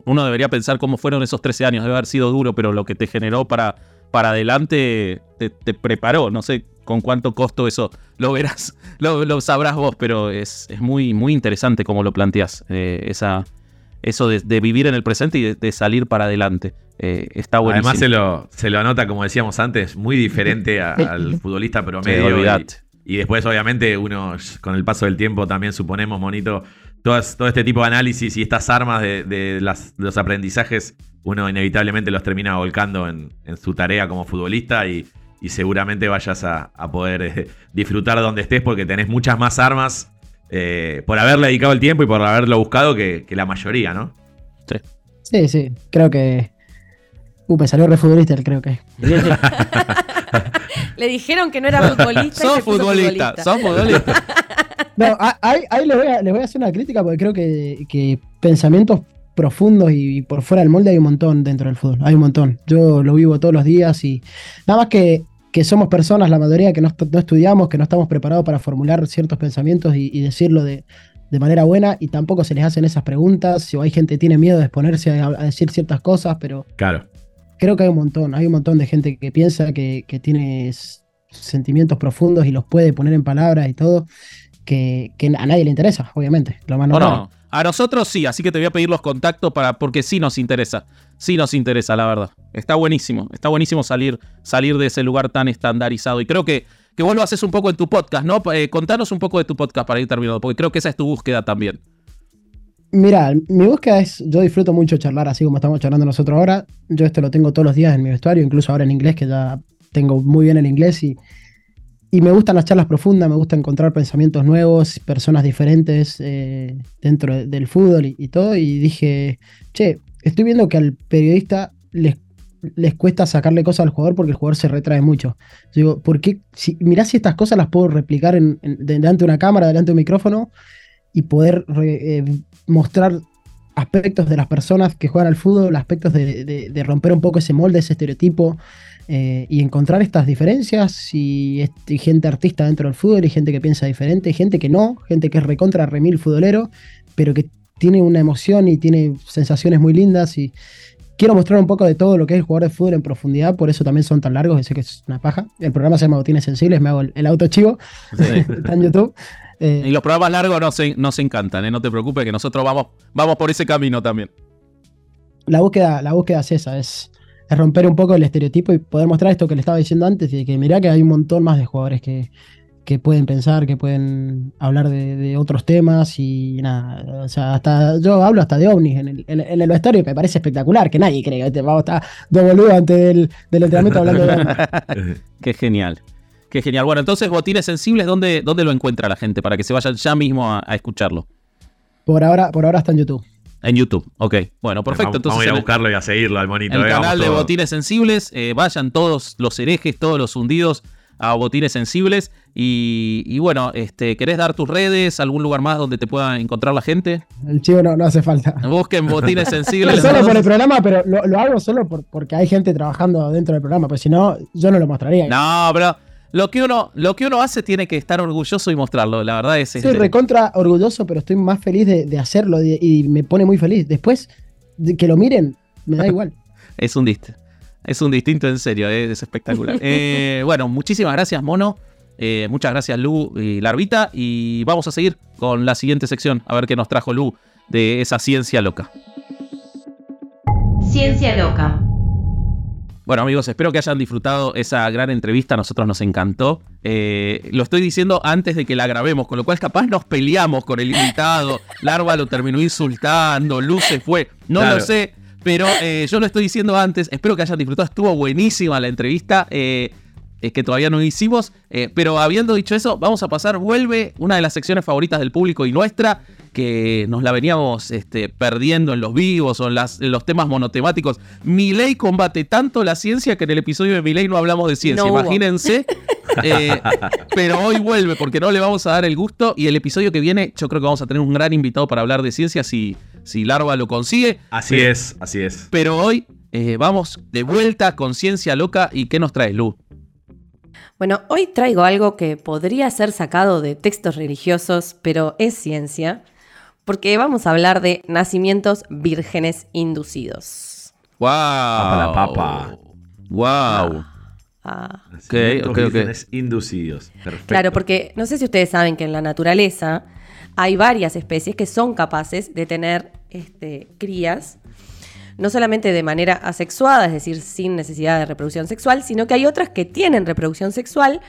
uno debería pensar cómo fueron esos 13 años. Debe haber sido duro, pero lo que te generó para, para adelante te, te preparó. No sé con cuánto costo eso lo verás, lo, lo sabrás vos, pero es, es muy, muy interesante cómo lo planteás. eh, esa, eso de, de vivir en el presente y de, de salir para adelante. Eh, está buenísimo. Además se lo, se lo anota, como decíamos antes, muy diferente a- al futbolista Sí, promedio. y- olvidate. y, después, obviamente, uno con el paso del tiempo también suponemos, Monito, todas- todo este tipo de análisis y estas armas de, de las- de los aprendizajes, uno inevitablemente los termina volcando en, en su tarea como futbolista y, y seguramente vayas a, a poder eh, disfrutar donde estés porque tenés muchas más armas eh, por haberle dedicado el tiempo y por haberlo buscado que, que la mayoría, ¿no? Sí, sí, creo que. Uh, me salió re futbolista, creo que. Le dijeron que no era futbolista. Sos futbolista, sos futbolista. No, ahí, ahí les, voy a, les voy a hacer una crítica porque creo que, que pensamientos profundos y, por fuera del molde hay un montón dentro del fútbol. Hay un montón. Yo lo vivo todos los días y nada más que, que somos personas, la mayoría que no, no estudiamos, que no estamos preparados para formular ciertos pensamientos y, y decirlo de, de manera buena y tampoco se les hacen esas preguntas. O hay gente que tiene miedo de exponerse a, a decir ciertas cosas, pero Claro. creo que hay un montón. Hay un montón de gente que piensa que, que tiene sentimientos profundos y los puede poner en palabras y todo. Que, que a nadie le interesa, obviamente. Lo más No, normal. A nosotros sí, así que te voy a pedir los contactos para, porque sí nos interesa. Sí nos interesa, la verdad. Está buenísimo. Está buenísimo salir, salir de ese lugar tan estandarizado. Y creo que, que vos lo haces un poco en tu podcast, ¿no? Eh, contanos un poco de tu podcast para ir terminando, porque creo que esa es tu búsqueda también. Mira, mi búsqueda es, yo disfruto mucho charlar así como estamos charlando nosotros ahora. Yo esto lo tengo todos los días en mi vestuario, incluso ahora en inglés, que ya tengo muy bien el inglés y, y me gustan las charlas profundas, me gusta encontrar pensamientos nuevos, personas diferentes eh, dentro de- del fútbol y, todo. Y dije, che, estoy viendo que al periodista les, les cuesta sacarle cosas al jugador porque el jugador se retrae mucho. Digo, ¿por qué? Si, mirá si estas cosas las puedo replicar delante de una cámara, delante de un micrófono y poder eh, mostrar aspectos de las personas que juegan al fútbol, aspectos de romper un poco ese molde, ese estereotipo, eh, y encontrar estas diferencias y, gente artista dentro del fútbol y gente que piensa diferente, y gente que no, gente que es recontra remil futbolero, pero que tiene una emoción y tiene sensaciones muy lindas y quiero mostrar un poco de todo lo que es el jugador de fútbol en profundidad, por eso también son tan largos, sé que es una paja. El programa se llama Botines Sensibles, me hago el, el auto chivo, está en YouTube. Eh, Y los programas largos nos, en- nos encantan, ¿eh? No te preocupes, que nosotros vamos, vamos por ese camino también. la búsqueda, la búsqueda es esa, es, es romper un poco el estereotipo y poder mostrar esto que le estaba diciendo antes, y de que mirá que hay un montón más de jugadores que, que pueden pensar, que pueden hablar de, de otros temas y nada. O sea, hasta yo hablo hasta de ovnis en el, en, en el vestuario y me parece espectacular, que nadie cree que vamos a estar dos boludos antes del, del entrenamiento hablando de ovnis. Qué genial. Qué genial. Bueno, entonces, Botines Sensibles, ¿dónde, dónde lo encuentra la gente? Para que se vayan ya mismo a, a escucharlo. Por ahora, por ahora está en YouTube. En YouTube. Ok. Bueno, perfecto. Vamos, Entonces, vamos a ir a buscarlo y a seguirlo al monito. el eh, canal de. Botines Sensibles. eh, vayan todos los herejes, todos los hundidos a Botines Sensibles. Y, y bueno, este, ¿querés dar tus redes? ¿Algún lugar más donde te pueda encontrar la gente? El chivo no, no hace falta. Busquen Botines Sensibles. solo por el programa, pero lo, lo hago solo por- porque hay gente trabajando dentro del programa, pues si no, yo no lo mostraría. No, pero lo que uno, lo que uno hace tiene que estar orgulloso y mostrarlo. La verdad es Soy este, recontra orgulloso, pero estoy más feliz de, de hacerlo y, y me pone muy feliz. Después de que lo miren, me da igual. es un dist. Es un distinto en serio, eh, es espectacular. Eh, bueno, muchísimas gracias, Mono. Eh, muchas gracias, Lu y Larvita. Y vamos a seguir con la siguiente sección, a ver qué nos trajo Lu de esa ciencia loca. Ciencia loca. Bueno amigos, espero que hayan disfrutado esa gran entrevista, a nosotros nos encantó. Eh, lo estoy diciendo antes de que la grabemos, con lo cual capaz nos peleamos con el invitado, Larva lo terminó insultando, Luz se fue, no Claro. lo sé, pero eh, yo lo estoy diciendo antes, espero que hayan disfrutado, estuvo buenísima la entrevista. eh, eh, que todavía no hicimos, eh, pero habiendo dicho eso, vamos a pasar, vuelve una de las secciones favoritas del público y nuestra, que nos la veníamos este, perdiendo en los vivos o en, las- en los temas monotemáticos. Milei combate tanto la ciencia que en el episodio de Milei no hablamos de ciencia, No imagínense. Eh, pero hoy vuelve porque no le vamos a dar el gusto y el episodio que viene yo creo que vamos a tener un gran invitado para hablar de ciencia si, si Larva lo consigue. Así es, así es. Pero hoy eh, vamos de vuelta con Ciencia Loca y ¿qué nos trae Lu? Bueno, hoy traigo algo que podría ser sacado de textos religiosos, pero es ciencia, porque vamos a hablar de nacimientos vírgenes inducidos. ¡Wow! Papa la papa. ¡Wow! Ah, Nacimientos ok, ok. vírgenes inducidos. Perfecto. claro, porque no sé si ustedes saben que en la naturaleza hay varias especies que son capaces de tener este, crías, no solamente de manera asexuada, es decir, sin necesidad de reproducción sexual, sino que hay otras que tienen reproducción sexual,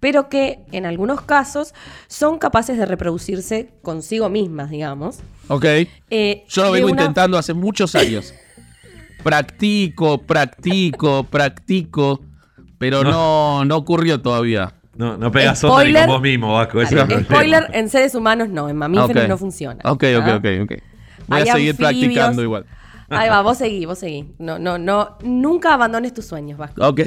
pero que en algunos casos son capaces de reproducirse consigo mismas, digamos. Ok. Eh, Yo lo vengo una- intentando hace muchos años. practico, practico, practico. Pero no, no ocurrió todavía. No, no pegas onda ni Spoiler. con vos mismo, Vasco. ese es. Spoiler, en seres humanos no, en mamíferos no funciona. Ok, ok, ok, ok. Voy Hay a seguir anfibios. practicando igual. Ahí va, vos seguí, vos seguí. No, no, no, nunca abandones tus sueños, Vasco. Ok.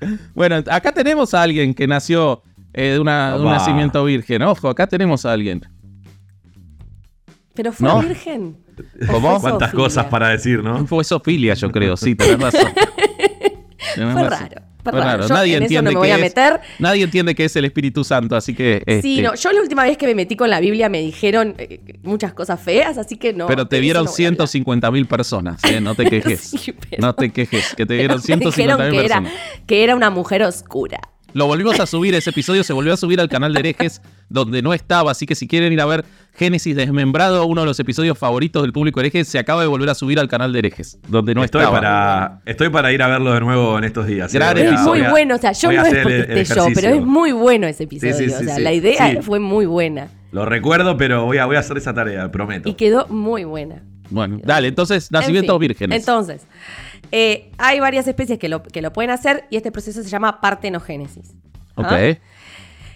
bueno, acá tenemos a alguien que nació eh, de, una- de un nacimiento virgen. Ojo, acá tenemos a alguien. Pero fue ¿No? virgen. ¿Cómo? Fue Cuántas cosas para decir, ¿no? Fue Sofilia, yo creo. Sí, tenés razón. Tenés Fue razón. raro. Raro. Yo Nadie en eso entiende no me voy es-. Nadie entiende que es el Espíritu Santo, así que. Sí, este, no, yo la última vez que me metí con la Biblia me dijeron eh, muchas cosas feas, así que no. pero te vieron no voy a hablar. 150 mil personas, ¿eh? No te quejes. Sí, pero- No te quejes, que te vieron Me dijeron 150 mil que era, personas. que era una mujer oscura. Lo volvimos a subir, ese episodio se volvió a subir al canal de herejes, donde no estaba, así que si quieren ir a ver Génesis Desmembrado, uno de los episodios favoritos del público hereje, se acaba de volver a subir al canal de herejes, donde no estoy, estaba. para, estoy para ir a verlo de nuevo en estos días. ¿eh? A- Es muy a- bueno, o sea, yo no es porque esté yo, pero es muy bueno ese episodio. sí, o sí, sea, sí. la idea Sí. fue muy buena Lo recuerdo, pero voy a, voy a hacer esa tarea, prometo. y quedó muy buena. Bueno, dale, entonces, nacimientos En fin, vírgenes. Entonces, eh, hay varias especies que lo, que lo pueden hacer y este proceso se llama partenogénesis. ok. ¿ah?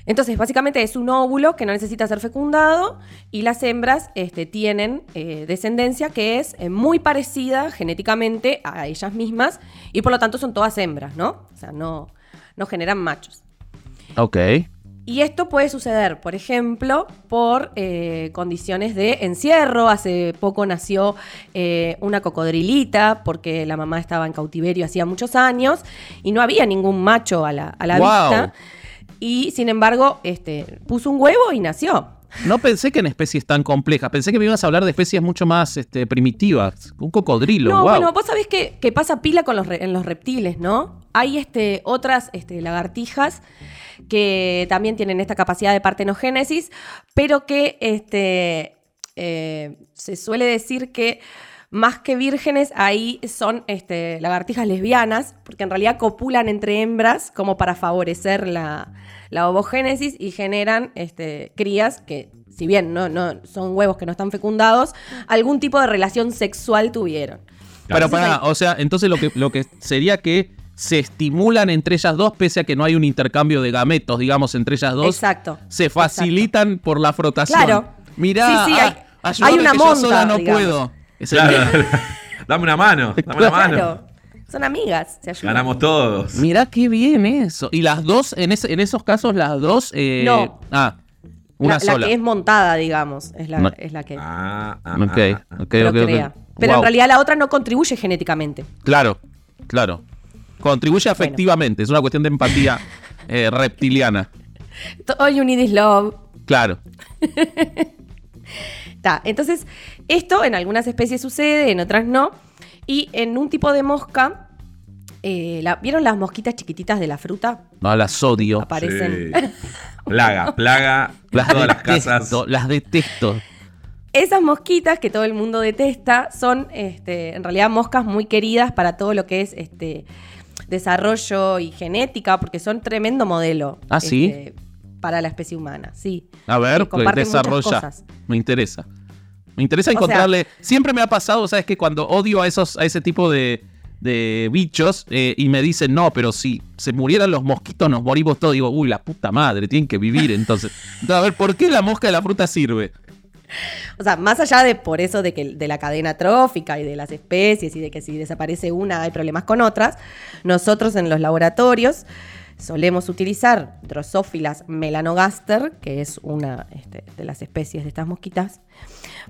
Entonces, básicamente es un óvulo que no necesita ser fecundado y las hembras este, tienen eh, descendencia que es eh, muy parecida genéticamente a ellas mismas y por lo tanto son todas hembras, ¿no? O sea, no, no generan machos. Ok. Y esto puede suceder, por ejemplo, por eh, condiciones de encierro. Hace poco nació eh, una cocodrilita porque la mamá estaba en cautiverio hacía muchos años y no había ningún macho a la, a la Wow. vista. Y sin embargo, este, puso un huevo y nació. No pensé que en especies tan complejas, pensé que me ibas a hablar de especies mucho más este, primitivas. Un cocodrilo, No, wow. bueno, vos sabés que, que pasa pila con los re- en los reptiles, ¿no? Hay este, otras este, lagartijas que también tienen esta capacidad de partenogénesis, pero que este, eh, se suele decir que más que vírgenes, ahí son este, lagartijas lesbianas, porque en realidad copulan entre hembras como para favorecer la, la ovogénesis y generan este, crías que, si bien no, no son huevos que no están fecundados, algún tipo de relación sexual tuvieron. Pero Entonces para, o sea, entonces lo que, lo que sería que se estimulan entre ellas dos, pese a que no hay un intercambio de gametos, digamos, entre ellas dos. Exacto. Se facilitan por la frotación. Claro. Mirá, Sí, sí, ah, hay- una que yo monta, sola no digamos. puedo. Es el- Claro. dame una mano, dame una mano. Claro. Son amigas, se ayudan. Ganamos todos. Mirá qué bien eso. Y las dos, en, esos casos, las dos. eh, No. Ah, una la, sola. La que es montada, digamos, es la, No. es la que Ah, ah, Ok, ah, ah. ok, ok, procrea. ok. Pero Wow. en realidad la otra no contribuye genéticamente. Claro, claro. Contribuye afectivamente. Es una cuestión de empatía eh, reptiliana. All you need is love. Claro. Ta, Entonces, esto en algunas especies sucede, en otras no. Y en un tipo de mosca, eh, la- ¿vieron las mosquitas chiquititas de la fruta? No las odio. Aparecen. Sí. Plaga, plaga. Las todas las detesto, casas. las detesto. Esas mosquitas que todo el mundo detesta son este, en realidad moscas muy queridas para todo lo que es este, desarrollo y genética, porque son tremendo modelo. Ah, ¿sí? este, para la especie humana, sí. A ver, desarrolla. Me interesa. Me interesa sea- encontrarle. Siempre me ha pasado, ¿sabes? Que cuando odio a esos, a ese tipo de, de bichos eh, y me dicen, no, pero si se murieran los mosquitos, nos morimos todos. Digo, uy, la puta madre, tienen que vivir entonces. Entonces, a ver, ¿por qué la mosca de la fruta sirve? O sea, más allá de por eso de que de la cadena trófica y de las especies y de que si desaparece una hay problemas con otras, nosotros en los laboratorios solemos utilizar Drosophila melanogaster, que es una este, de las especies de estas mosquitas,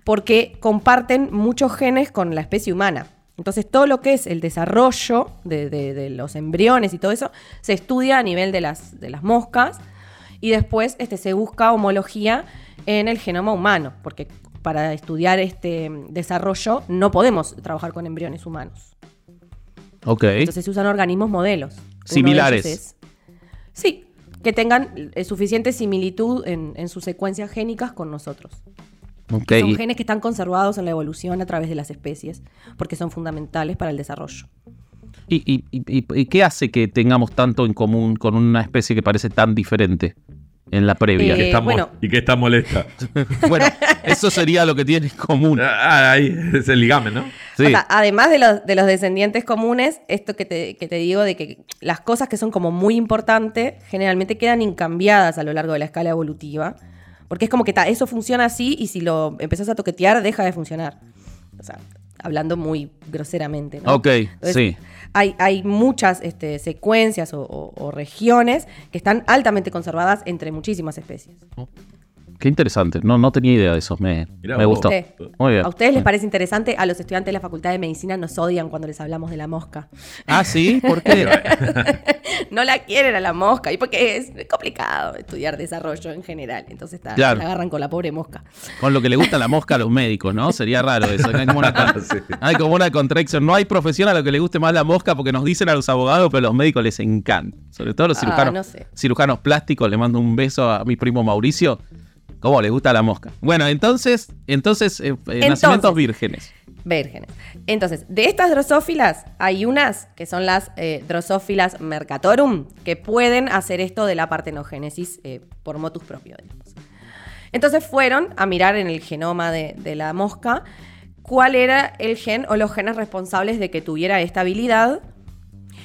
porque comparten muchos genes con la especie humana. Entonces, todo lo que es el desarrollo de, de- los embriones y todo eso se estudia a nivel de las, de las moscas y después este, se busca homología en el genoma humano, porque para estudiar este desarrollo no podemos trabajar con embriones humanos. Ok. Entonces se usan organismos modelos. Similares. es- sí, que tengan eh, suficiente similitud en, en sus secuencias génicas con nosotros. ok. Son genes que están conservados en la evolución a través de las especies, porque son fundamentales para el desarrollo. ¿Y, y- y- y- y qué hace que tengamos tanto en común con una especie que parece tan diferente en la previa? Y que Eh, está bueno. Y que está molesta. bueno, eso sería lo que tiene en común. Ah, ahí es el ligamen, ¿no? Sí. O sea, además de los, de los descendientes comunes, esto que te, que te digo de que las cosas que son como muy importantes generalmente quedan incambiadas a lo largo de la escala evolutiva. Porque es como que ta, eso funciona así y si lo empezás a toquetear deja de funcionar. O sea, hablando muy groseramente. ¿no? Ok, sí. Hay, hay muchas este, secuencias o, o- o regiones que están altamente conservadas entre muchísimas especies. Qué interesante. No, no tenía idea de eso. Me, Mirá me gustó. Usted. Muy bien. ¿A ustedes les parece interesante? A los estudiantes de la Facultad de Medicina nos odian cuando les hablamos de la mosca. Ah, sí, ¿por qué? no la quieren a la mosca y porque es complicado estudiar desarrollo en general. Entonces está, Claro. la agarran con la pobre mosca. Con lo que le gusta la mosca a los médicos, ¿no? Sería raro eso. Hay como una, Sí. hay como una contradicción. No hay profesión a lo que le guste más la mosca porque nos dicen a los abogados, pero a los médicos les encanta. Sobre todo los Ah, cirujanos, no sé. cirujanos plásticos. Le mando un beso a mi primo Mauricio. ¿Cómo le gusta la mosca? Bueno, entonces, entonces, eh, eh, nacimientos vírgenes. Vírgenes. Entonces, de estas drosófilas, hay unas que son las eh, drosófilas mercatorum, que pueden hacer esto de la partenogénesis eh, por motus propio, digamos. Entonces fueron a mirar en el genoma de, de la mosca cuál era el gen o los genes responsables de que tuviera esta habilidad.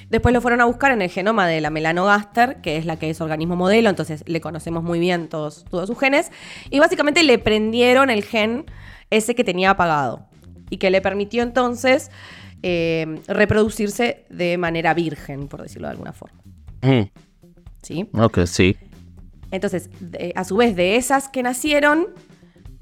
Después lo fueron a buscar en el genoma de la melanogaster, que es la que es organismo modelo, entonces le conocemos muy bien todos, todos sus genes. Y básicamente le prendieron el gen ese que tenía apagado. Y que le permitió entonces eh, reproducirse de manera virgen, por decirlo de alguna forma. Mm, ¿Sí? ok, sí. Entonces, de- a su vez, de esas que nacieron,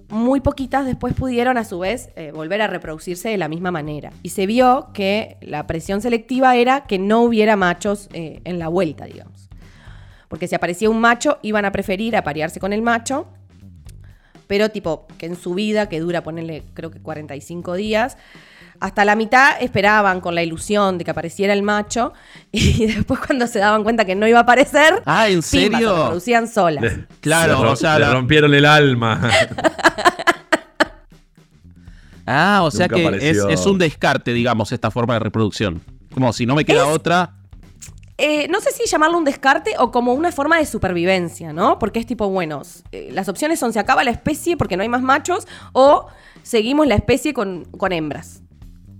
muy poquitas después pudieron a su vez eh, volver a reproducirse de la misma manera. Y se vio que la presión selectiva era que no hubiera machos eh, en la vuelta, digamos. Porque si aparecía un macho, iban a preferir aparearse con el macho, pero tipo, que en su vida, que dura, ponerle creo que 45 días, hasta la mitad esperaban con la ilusión de que apareciera el macho y después cuando se daban cuenta que no iba a aparecer, Ah, ¿en pimba, se serio? reproducían solas. Le- Claro, o sea, le la- rompieron el alma. Ah, o sea Nunca que es, apareció. es un descarte, digamos, esta forma de reproducción. Como si no me queda otra. Eh, no sé si llamarlo un descarte o como una forma de supervivencia, ¿no? Porque es tipo, bueno, eh, las opciones son se acaba la especie porque no hay más machos o seguimos la especie con, con hembras.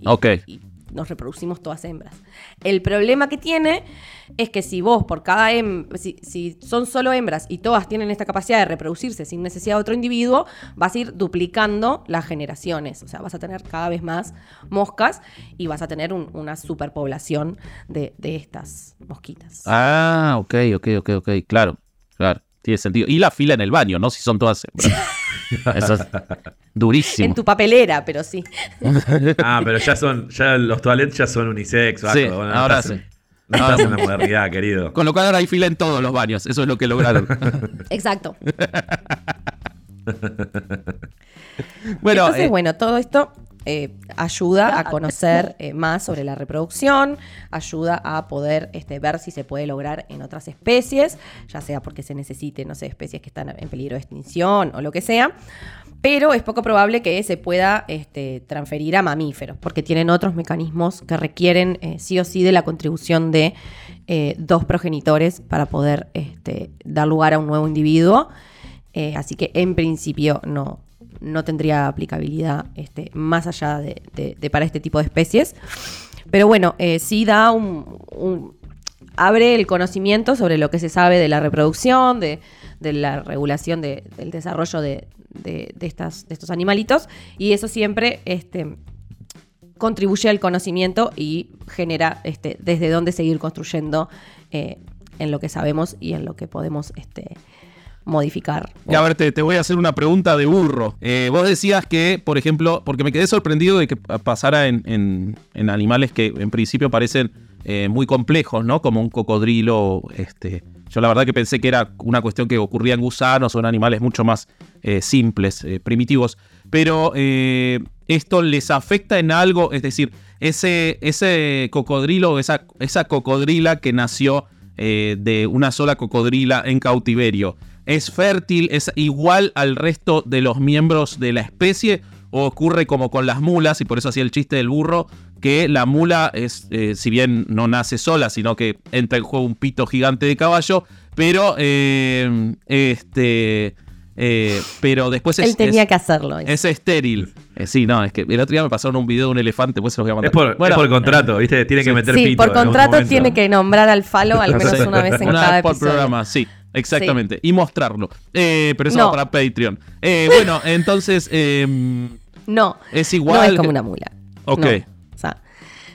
Y- Ok. Y nos reproducimos todas hembras. El problema que tiene es que si vos por cada hembra, si, si son solo hembras y todas tienen esta capacidad de reproducirse sin necesidad de otro individuo, vas a ir duplicando las generaciones. O sea, vas a tener cada vez más moscas y vas a tener un- una superpoblación de, de estas mosquitas. Ah, ok, ok, ok, ok. Claro, claro. Tiene sentido. Y la fila en el baño, ¿no? Si son todas hembras. Eso es durísimo. En tu papelera, pero sí. Ah, pero ya son, ya los toilets ya son unisex, Vasco. Sí, Bueno, no ahora estás en- sí. No Ahora estás en la modernidad, querido. Con lo cual ahora hay fila en todos los baños. Eso es lo que lograron. Exacto. bueno, Entonces, eh, bueno, todo esto eh, ayuda a conocer eh, más sobre la reproducción, ayuda a poder este, ver si se puede lograr en otras especies, ya sea porque se necesite, no sé, especies que están en peligro de extinción o lo que sea. Pero es poco probable que se pueda este, transferir a mamíferos, porque tienen otros mecanismos que requieren eh, sí o sí de la contribución de dos progenitores para poder este, dar lugar a un nuevo individuo. Así que en principio no, no tendría aplicabilidad este, más allá de, para este tipo de especies. Pero bueno, eh, sí da un, abre el conocimiento sobre lo que se sabe de la reproducción, de, de la regulación de- del desarrollo de, de- de estas, de estos animalitos. Y eso siempre este, contribuye al conocimiento y genera este, desde dónde seguir construyendo eh, en lo que sabemos y en lo que podemos este, modificar. Y a ver, te, voy a hacer una pregunta de burro. Eh, vos decías que, por ejemplo, porque me quedé sorprendido de que pa- pasara en, en- animales que en principio parecen eh, muy complejos, ¿no? Como un cocodrilo. Este. Yo la verdad que pensé que era una cuestión que ocurría en gusanos o en animales mucho más eh, simples, primitivos. Pero esto les afecta en algo, es decir, ese, ese cocodrilo, esa, esa cocodrila que nació de una sola cocodrila en cautiverio. ¿Es fértil? ¿Es igual al resto de los miembros de la especie? ¿O ocurre como con las mulas, y por eso hacía el chiste del burro, que la mula es, eh, si bien no nace sola, sino que entra en juego un pito gigante de caballo, pero eh, este eh, pero después es, Él tenía es- que hacerlo. es estéril. Eh, sí, no, es que el otro día me pasaron un video de un elefante, pues se los voy a mandar. Es por, Bueno, es por contrato, ¿viste? Tiene que meter sí, pito. por contrato tiene que nombrar al falo al menos Sí. una vez en Una cada vez por episodio. programa, sí. Exactamente. Y mostrarlo. Eh, pero eso No. va para Patreon. Eh, bueno, entonces em, No, es igual. no es como una mula. Ok. No. O sea,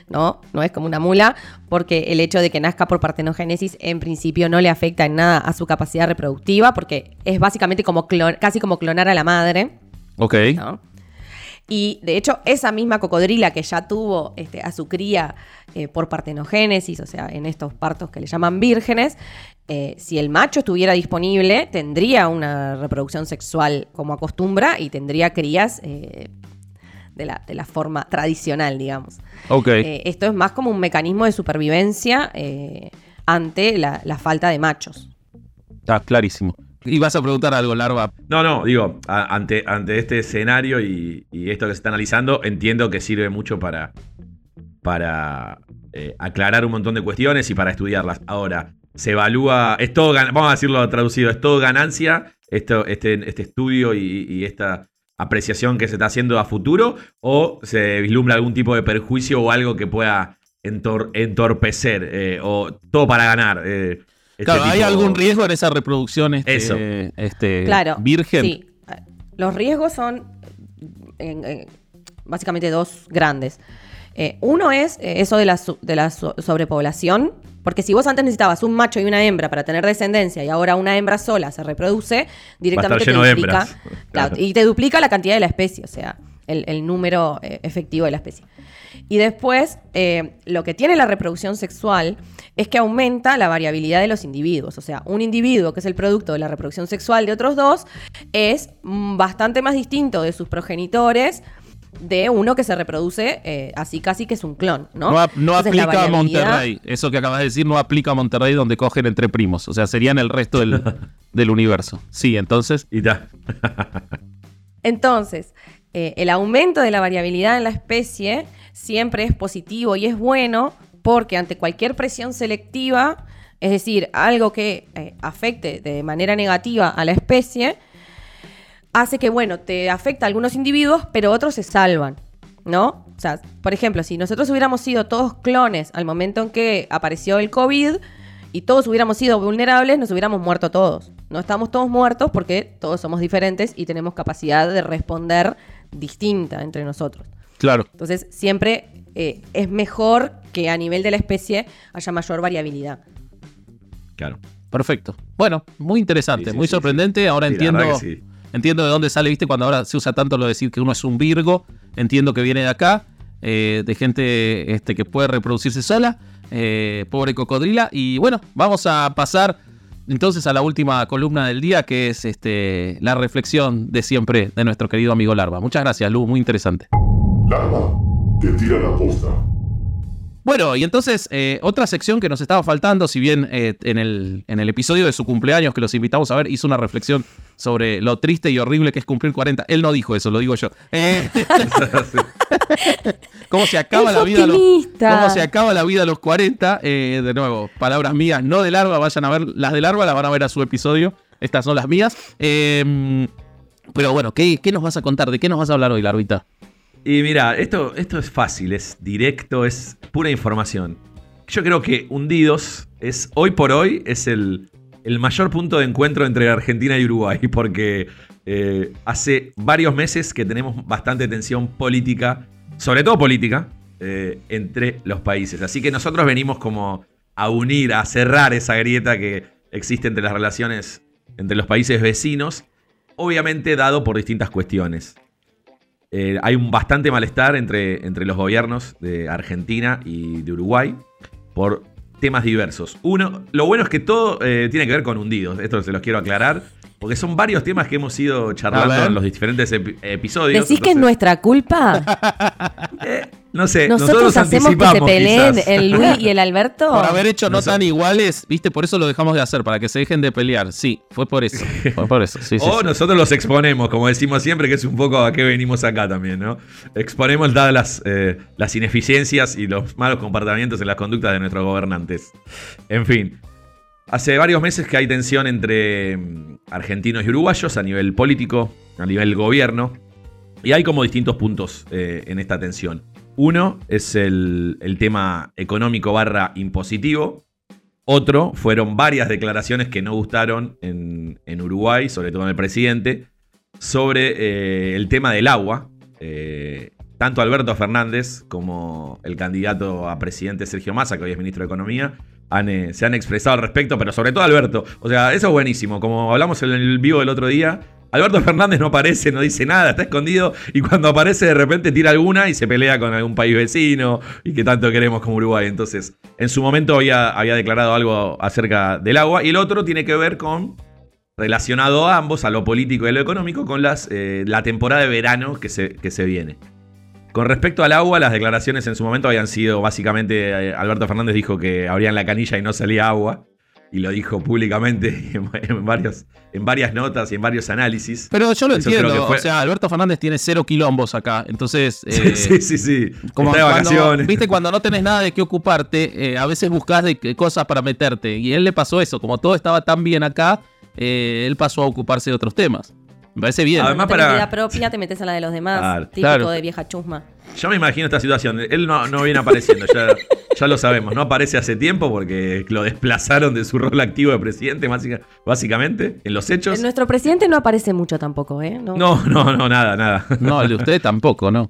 no, no es como una mula, porque el hecho de que nazca por partenogénesis en principio no le afecta en nada a su capacidad reproductiva, porque es básicamente como clon- casi como clonar a la madre. Ok. ¿no? Y de hecho, esa misma cocodrila que ya tuvo este, a su cría eh, por partenogénesis, o sea, en estos partos que le llaman vírgenes, eh, si el macho estuviera disponible, tendría una reproducción sexual como acostumbra y tendría crías eh, de, la, de la forma tradicional, digamos. Ok. Eh, esto es más como un mecanismo de supervivencia eh, ante la, la falta de machos. Está clarísimo. Y vas a preguntar algo, Larva. No, no, digo, a- ante, ante este escenario y, y esto que se está analizando, entiendo que sirve mucho para, para eh, aclarar un montón de cuestiones y para estudiarlas. Ahora, se evalúa, es todo, vamos a decirlo traducido, es todo ganancia esto, este, este estudio y, y esta apreciación que se está haciendo a futuro o se vislumbra algún tipo de perjuicio o algo que pueda entor- entorpecer eh, o todo para ganar. eh, este Claro, ¿hay tipo- algún riesgo en esa reproducción este, Eso. este, Claro. virgen? Sí. Los riesgos son en- en- básicamente dos grandes. Eh, uno es eso de la, de la so- sobrepoblación, porque si vos antes necesitabas un macho y una hembra para tener descendencia y ahora una hembra sola se reproduce, directamente te duplica. Claro, y te duplica la cantidad de la especie, o sea, el, el número eh, efectivo de la especie. Y después, eh, lo que tiene la reproducción sexual es que aumenta la variabilidad de los individuos. O sea, un individuo que es el producto de la reproducción sexual de otros dos es mm, bastante más distinto de sus progenitores de uno que se reproduce eh, así casi que es un clon, ¿no? No, Entonces, aplica a Monterrey. Eso que acabas de decir no aplica a Monterrey donde cogen entre primos. O sea, serían el resto del, del universo. Sí, entonces. Y ta. Entonces, eh, el aumento de la variabilidad en la especie siempre es positivo y es bueno porque ante cualquier presión selectiva, es decir, algo que eh, afecte de manera negativa a la especie, hace que, bueno, te afecta a algunos individuos, pero otros se salvan, ¿no? O sea, por ejemplo, si nosotros hubiéramos sido todos clones al momento en que apareció el COVID y todos hubiéramos sido vulnerables, nos hubiéramos muerto todos. No estamos todos muertos porque todos somos diferentes y tenemos capacidad de responder distinta entre nosotros. Claro. Entonces, siempre eh, es mejor que a nivel de la especie haya mayor variabilidad. Claro. Perfecto. Bueno, muy interesante, Sí, sí, muy sí, sorprendente. Ahora entiendo. Entiendo de dónde sale, viste, cuando ahora se usa tanto lo de decir que uno es un Virgo. Entiendo que viene de acá, eh, de gente este, que puede reproducirse sola. eh, pobre cocodrila. Y bueno, vamos a pasar entonces a la última columna del día, que es este, la reflexión de siempre de nuestro querido amigo Larva. Muchas gracias, Lu, muy interesante. Larva te tira la posta. Bueno, y entonces eh, otra sección que nos estaba faltando, si bien eh, en, el, en el episodio de su cumpleaños que los invitamos a ver, hizo una reflexión sobre lo triste y horrible que es cumplir 40. Él no dijo eso, lo digo yo. Eh, ¿Cómo se acaba la vida a los, optimista. cómo se acaba la vida a los 40? Eh, de nuevo, palabras mías, no de Larva, vayan a ver las de Larva, las van a ver a su episodio. Estas son las mías. Eh, pero bueno, ¿qué, ¿qué nos vas a contar? ¿De qué nos vas a hablar hoy, Larvita? Y mira, esto, esto es fácil, es directo, es pura información. Yo creo que Hundidos es, hoy por hoy, es el, el mayor punto de encuentro entre Argentina y Uruguay, porque eh, hace varios meses que tenemos bastante tensión política, sobre todo política, eh, entre los países. Así que nosotros venimos como a unir, a cerrar esa grieta que existe entre las relaciones entre los países vecinos, obviamente dado por distintas cuestiones. Eh, hay un bastante malestar entre, entre los gobiernos de Argentina y de Uruguay por temas diversos. Uno, lo bueno es que todo eh, tiene que ver con hundidos, esto se los quiero aclarar, porque son varios temas que hemos ido charlando en los diferentes epi- episodios. ¿Decís que es nuestra culpa? eh, no sé, ¿Nosotros, hacemos que se anticipamos peleen quizás. el Luis y el Alberto? Por haber hecho no tan iguales, viste, por eso lo dejamos de hacer, para que se dejen de pelear. Sí, fue por eso. Fue por eso. Sí, sí, o sí. nosotros los exponemos, como decimos siempre, que es un poco a qué venimos acá también, ¿no? Exponemos dadas las, eh, las ineficiencias y los malos comportamientos en las conductas de nuestros gobernantes. En fin, hace varios meses que hay tensión entre mm, argentinos y uruguayos a nivel político, a nivel gobierno, y hay como distintos puntos eh, en esta tensión. Uno es el, tema económico barra impositivo, otro fueron varias declaraciones que no gustaron en, en Uruguay, sobre todo en el presidente, sobre eh, el tema del agua. Eh, tanto Alberto Fernández como el candidato a presidente Sergio Massa, que hoy es ministro de Economía, eh, se han expresado al respecto, pero sobre todo Alberto. O sea, eso es buenísimo. Como hablamos en el vivo del otro día, Alberto Fernández no aparece, no dice nada, está escondido y cuando aparece de repente tira alguna y se pelea con algún país vecino y que tanto queremos como Uruguay. Entonces, en su momento había, había declarado algo acerca del agua y el otro tiene que ver con, relacionado a ambos, a lo político y a lo económico, con las, eh, la temporada de verano que se, que se viene. Con respecto al agua, las declaraciones en su momento habían sido básicamente, eh, Alberto Fernández dijo que abrían la canilla y no salía agua, y lo dijo públicamente en, en varios, en varias notas y en varios análisis. Pero yo lo Eso entiendo. fue- O sea, Alberto Fernández tiene cero quilombos acá. Entonces. eh, sí, sí, sí. Como Está de cuando, vacaciones. viste, cuando no tenés nada de qué ocuparte, eh, a veces buscas de cosas para meterte. Y a él le pasó eso. Como todo estaba tan bien acá, él pasó a ocuparse de otros temas. Me parece bien. Además, para- vida propia, te metes a la de los demás. Claro. típico Claro. de vieja chusma. Yo me imagino esta situación. Él no, no viene apareciendo, ya, ya lo sabemos. No aparece hace tiempo porque lo desplazaron de su rol activo de presidente, básica- básicamente, en los hechos. Nuestro presidente no aparece mucho tampoco, ¿eh? No. No, no, no, nada, nada. No, el de usted tampoco, ¿no?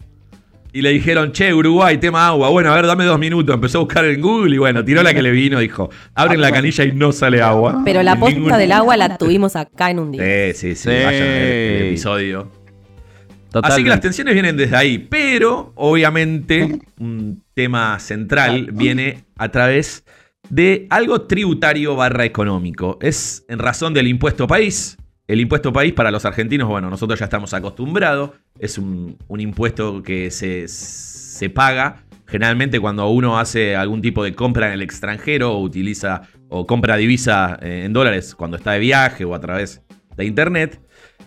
Y le dijeron, che, Uruguay, tema agua. Bueno, a ver, dame dos minutos. Empezó a buscar en Google y bueno, tiró la que le vino. Dijo, abren la canilla y no sale agua. Pero la posta ningún- del agua la tuvimos acá en un día. Sí, sí, sí. Sí. Vayan a ver el episodio. Total. Así que las tensiones vienen desde ahí, pero obviamente un tema central viene a través de algo tributario barra económico. Es en razón del impuesto país. El impuesto país para los argentinos, bueno, nosotros ya estamos acostumbrados. Es un, impuesto que se, se paga generalmente cuando uno hace algún tipo de compra en el extranjero o utiliza o compra divisa eh, en dólares cuando está de viaje o a través de internet.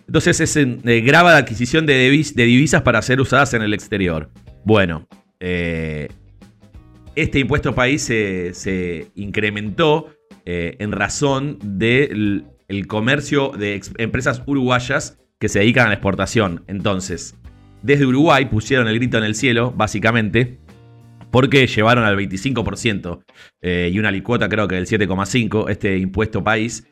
Entonces es eh, graba de adquisición de, divis- de divisas para ser usadas en el exterior. Bueno, eh, este impuesto país se, se incrementó eh, en razón del el comercio de empresas uruguayas que se dedican a la exportación. Entonces, desde Uruguay pusieron el grito en el cielo, básicamente, porque llevaron al 25% eh, y una licuota creo que del 7,5% este impuesto país.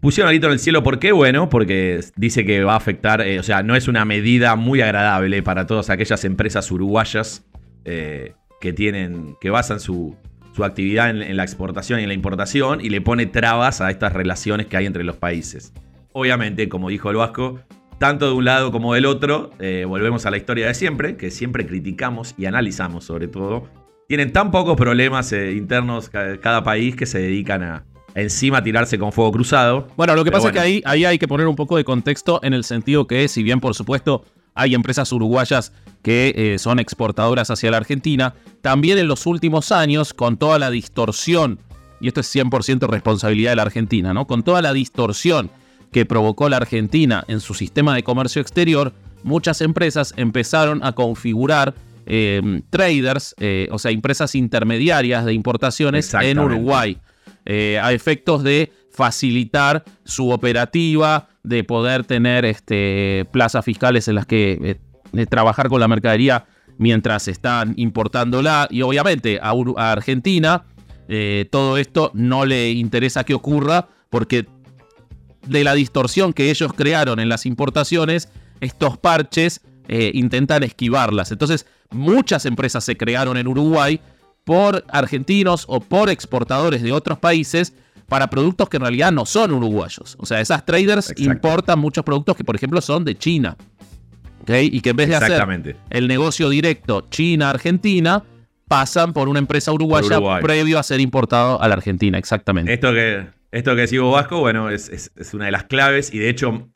Pusieron el grito en el cielo, ¿por qué? Bueno, porque dice que va a afectar, eh, o sea, no es una medida muy agradable para todas aquellas empresas uruguayas eh, que tienen, que basan su, su actividad en, en la exportación y en la importación y le pone trabas a estas relaciones que hay entre los países. Obviamente, como dijo el Vasco, tanto de un lado como del otro, eh, volvemos a la historia de siempre, que siempre criticamos y analizamos sobre todo. Tienen tan pocos problemas eh, internos ca- cada país que se dedican a, a encima tirarse con fuego cruzado. Bueno, lo que Pero pasa bueno. es que ahí, ahí hay que poner un poco de contexto en el sentido que, si bien por supuesto hay empresas uruguayas que eh, son exportadoras hacia la Argentina, también en los últimos años, con toda la distorsión, y esto es 100% responsabilidad de la Argentina, ¿no? Con toda la distorsión que provocó la Argentina en su sistema de comercio exterior, muchas empresas empezaron a configurar eh, traders, eh, o sea, empresas intermediarias de importaciones en. Uruguay eh, a efectos de facilitar su operativa, de poder tener este, plazas fiscales en las que eh, trabajar con la mercadería mientras están importándola. Y obviamente a Argentina eh, todo esto no le interesa que ocurra porque de la distorsión que ellos crearon en las importaciones, estos parches eh, intentan esquivarlas. Entonces, muchas empresas se crearon en Uruguay por argentinos o por exportadores de otros países para productos que en realidad no son uruguayos. O sea, esas traders Exacto. importan muchos productos que, por ejemplo, son de China. ¿ok? Y que en vez de hacer el negocio directo China-Argentina, pasan por una empresa uruguaya Uruguay. previo a ser importado a la Argentina. Exactamente. Esto que, esto que decís vos, Vasco, bueno, es, es- es una de las claves y de hecho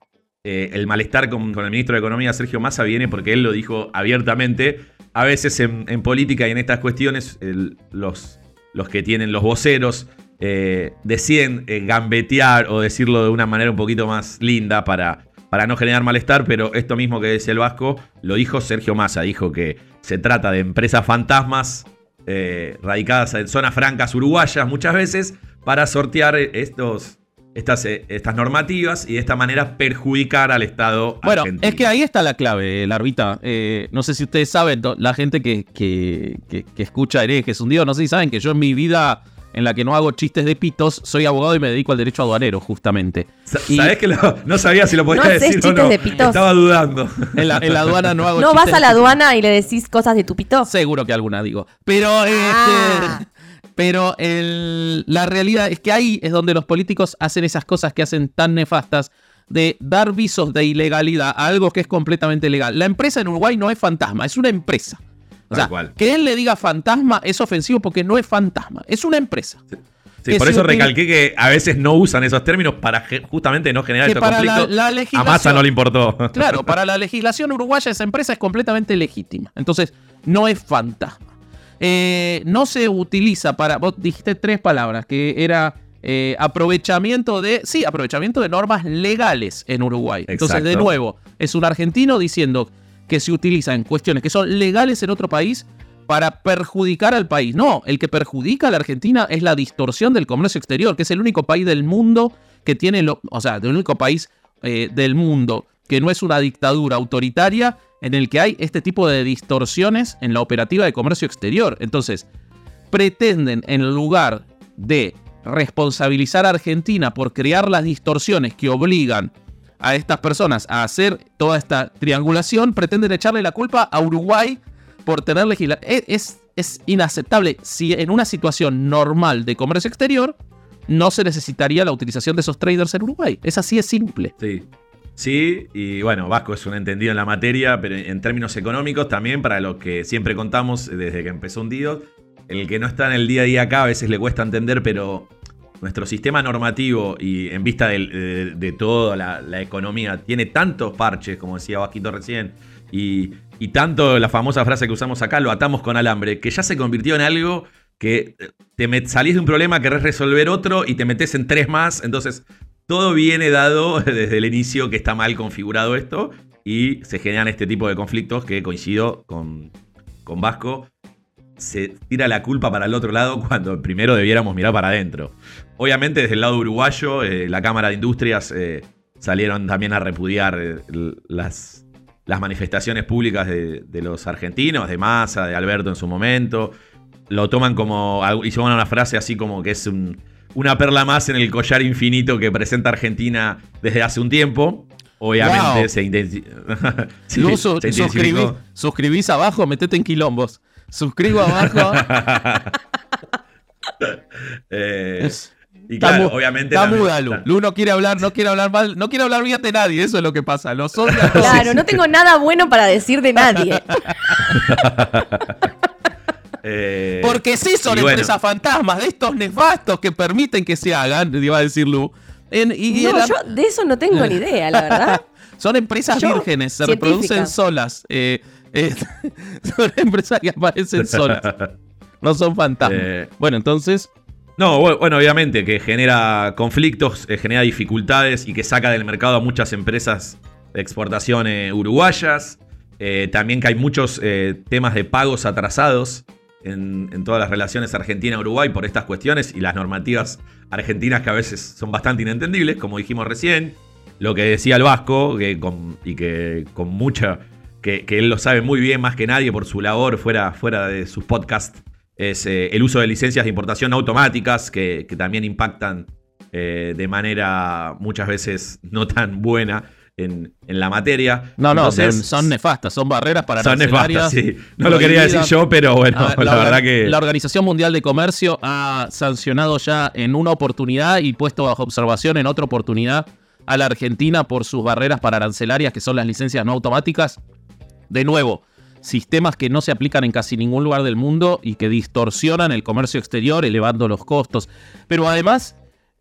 eh, el malestar con, con el ministro de Economía, Sergio Massa, viene porque él lo dijo abiertamente. A veces en, en política y en estas cuestiones, el- los, los que tienen los voceros eh, deciden eh, gambetear o decirlo de una manera un poquito más linda para, para no generar malestar, pero esto mismo que decía el Vasco, lo dijo Sergio Massa, dijo que se trata de empresas fantasmas eh, radicadas en zonas francas uruguayas muchas veces para sortear estos, estas, eh, estas normativas y de esta manera perjudicar al Estado Bueno, argentino. es que ahí está la clave, Larvita. Eh, no sé si ustedes saben, la gente que, que, que- que escucha herejes un día, no sé si saben que yo en mi vida en la que no hago chistes de pitos, soy abogado y me dedico al derecho aduanero, justamente. Y- ¿Sabés que lo- no sabía si lo podía No decir o chistes no? de pitos. Estaba dudando. En la, en la aduana no hago ¿No chistes vas a la aduana y le decís cosas de tu pito? Seguro que alguna digo. Pero, Ah. este, pero el- la realidad es que ahí es donde los políticos hacen esas cosas que hacen tan nefastas de dar visos de ilegalidad a algo que es completamente legal. La empresa en Uruguay no es fantasma, es una empresa. O Tal sea, cual. que él le diga fantasma es ofensivo porque no es fantasma, es una empresa. Sí, por eso recalqué que a veces no usan esos términos para justamente no generar estos para la- conflictos. la a Massa no le importó. Claro, para la legislación uruguaya esa empresa es completamente legítima. Entonces, no es fantasma. Eh, no se utiliza para. Vos dijiste tres palabras, que era eh, aprovechamiento de. Sí, aprovechamiento de normas legales en Uruguay. Entonces, de Exacto. nuevo, es un argentino diciendo que se utiliza en cuestiones que son legales en otro país para perjudicar al país. No, el que perjudica a la Argentina es la distorsión del comercio exterior, que es el único país del mundo que tiene, lo, o sea, el único país eh, del mundo que no es una dictadura autoritaria en el que hay este tipo de distorsiones en la operativa de comercio exterior. Entonces, pretenden en lugar de responsabilizar a Argentina por crear las distorsiones que obligan a estas personas a hacer toda esta triangulación, pretenden echarle la culpa a Uruguay por tener legislación. Es, es inaceptable. Si en una situación normal de comercio exterior no se necesitaría la utilización de esos traders en Uruguay. Es así de simple. Sí. Sí, y bueno, Vasco es un entendido en la materia, pero en términos económicos también, para lo que siempre contamos desde que empezó Hundido, el que no está en el día a día acá a veces le cuesta entender, pero nuestro sistema normativo y en vista de, toda la, economía tiene tantos parches, como decía Vasquito recién, y, tanto la famosa frase que usamos acá, lo atamos con alambre, que ya se convirtió en algo que eh, te salís de un problema, querés resolver otro y te metes en tres más, entonces todo viene dado desde el inicio que está mal configurado esto y se generan este tipo de conflictos que coincido con, con Vasco. Se tira la culpa para el otro lado cuando primero debiéramos mirar para adentro. Obviamente desde el lado uruguayo, eh, la Cámara de Industrias eh, salieron también a repudiar eh, las, las manifestaciones públicas de, de los argentinos, de Massa, de Alberto en su momento. Lo toman como, hicieron una frase así como que es un, una perla más en el collar infinito que presenta Argentina desde hace un tiempo. Obviamente Wow. se, Sí, se suscribís abajo, metete en quilombos. Suscribo abajo. Eh, y Está claro, mu- obviamente. Está muda, Lu. Lu no quiere hablar, no quiere hablar mal, no quiere hablar bien de nadie, eso es lo que pasa. Los todos. Claro, no tengo nada bueno para decir de nadie. eh, Porque sí son bueno, empresas fantasmas de estos nefastos que permiten que se hagan, iba a decir Lu. En- y No, en la- yo de eso no tengo ni idea, la verdad. Son empresas Yo, vírgenes, se reproducen solas. eh, eh, son empresas que aparecen solas. No son fantasmas. Eh, bueno, entonces, No, bu- bueno, obviamente que genera conflictos, eh, genera dificultades y que saca del mercado a muchas empresas de exportación uruguayas. También que hay muchos temas de pagos atrasados en, en todas las relaciones Argentina-Uruguay por estas cuestiones y las normativas argentinas que a veces son bastante inentendibles, como dijimos recién. Lo que decía el Vasco, que con- y que con mucha. Que, que él lo sabe muy bien más que nadie por su labor fuera, fuera de sus podcasts es eh, el uso de licencias de importación automáticas que, que también impactan eh, de manera muchas veces no tan buena en, en la materia. no, no, Entonces, son, nefastas, son barreras para son nefastas, sí. No lo quería decir yo, pero bueno, la, verdad que... la Organización Mundial de Comercio ha sancionado ya en una oportunidad y puesto bajo observación en otra oportunidad a la Argentina por sus barreras para arancelarias, que son las licencias no automáticas. De nuevo, sistemas que no se aplican en casi ningún lugar del mundo y que distorsionan el comercio exterior, elevando los costos. Pero además,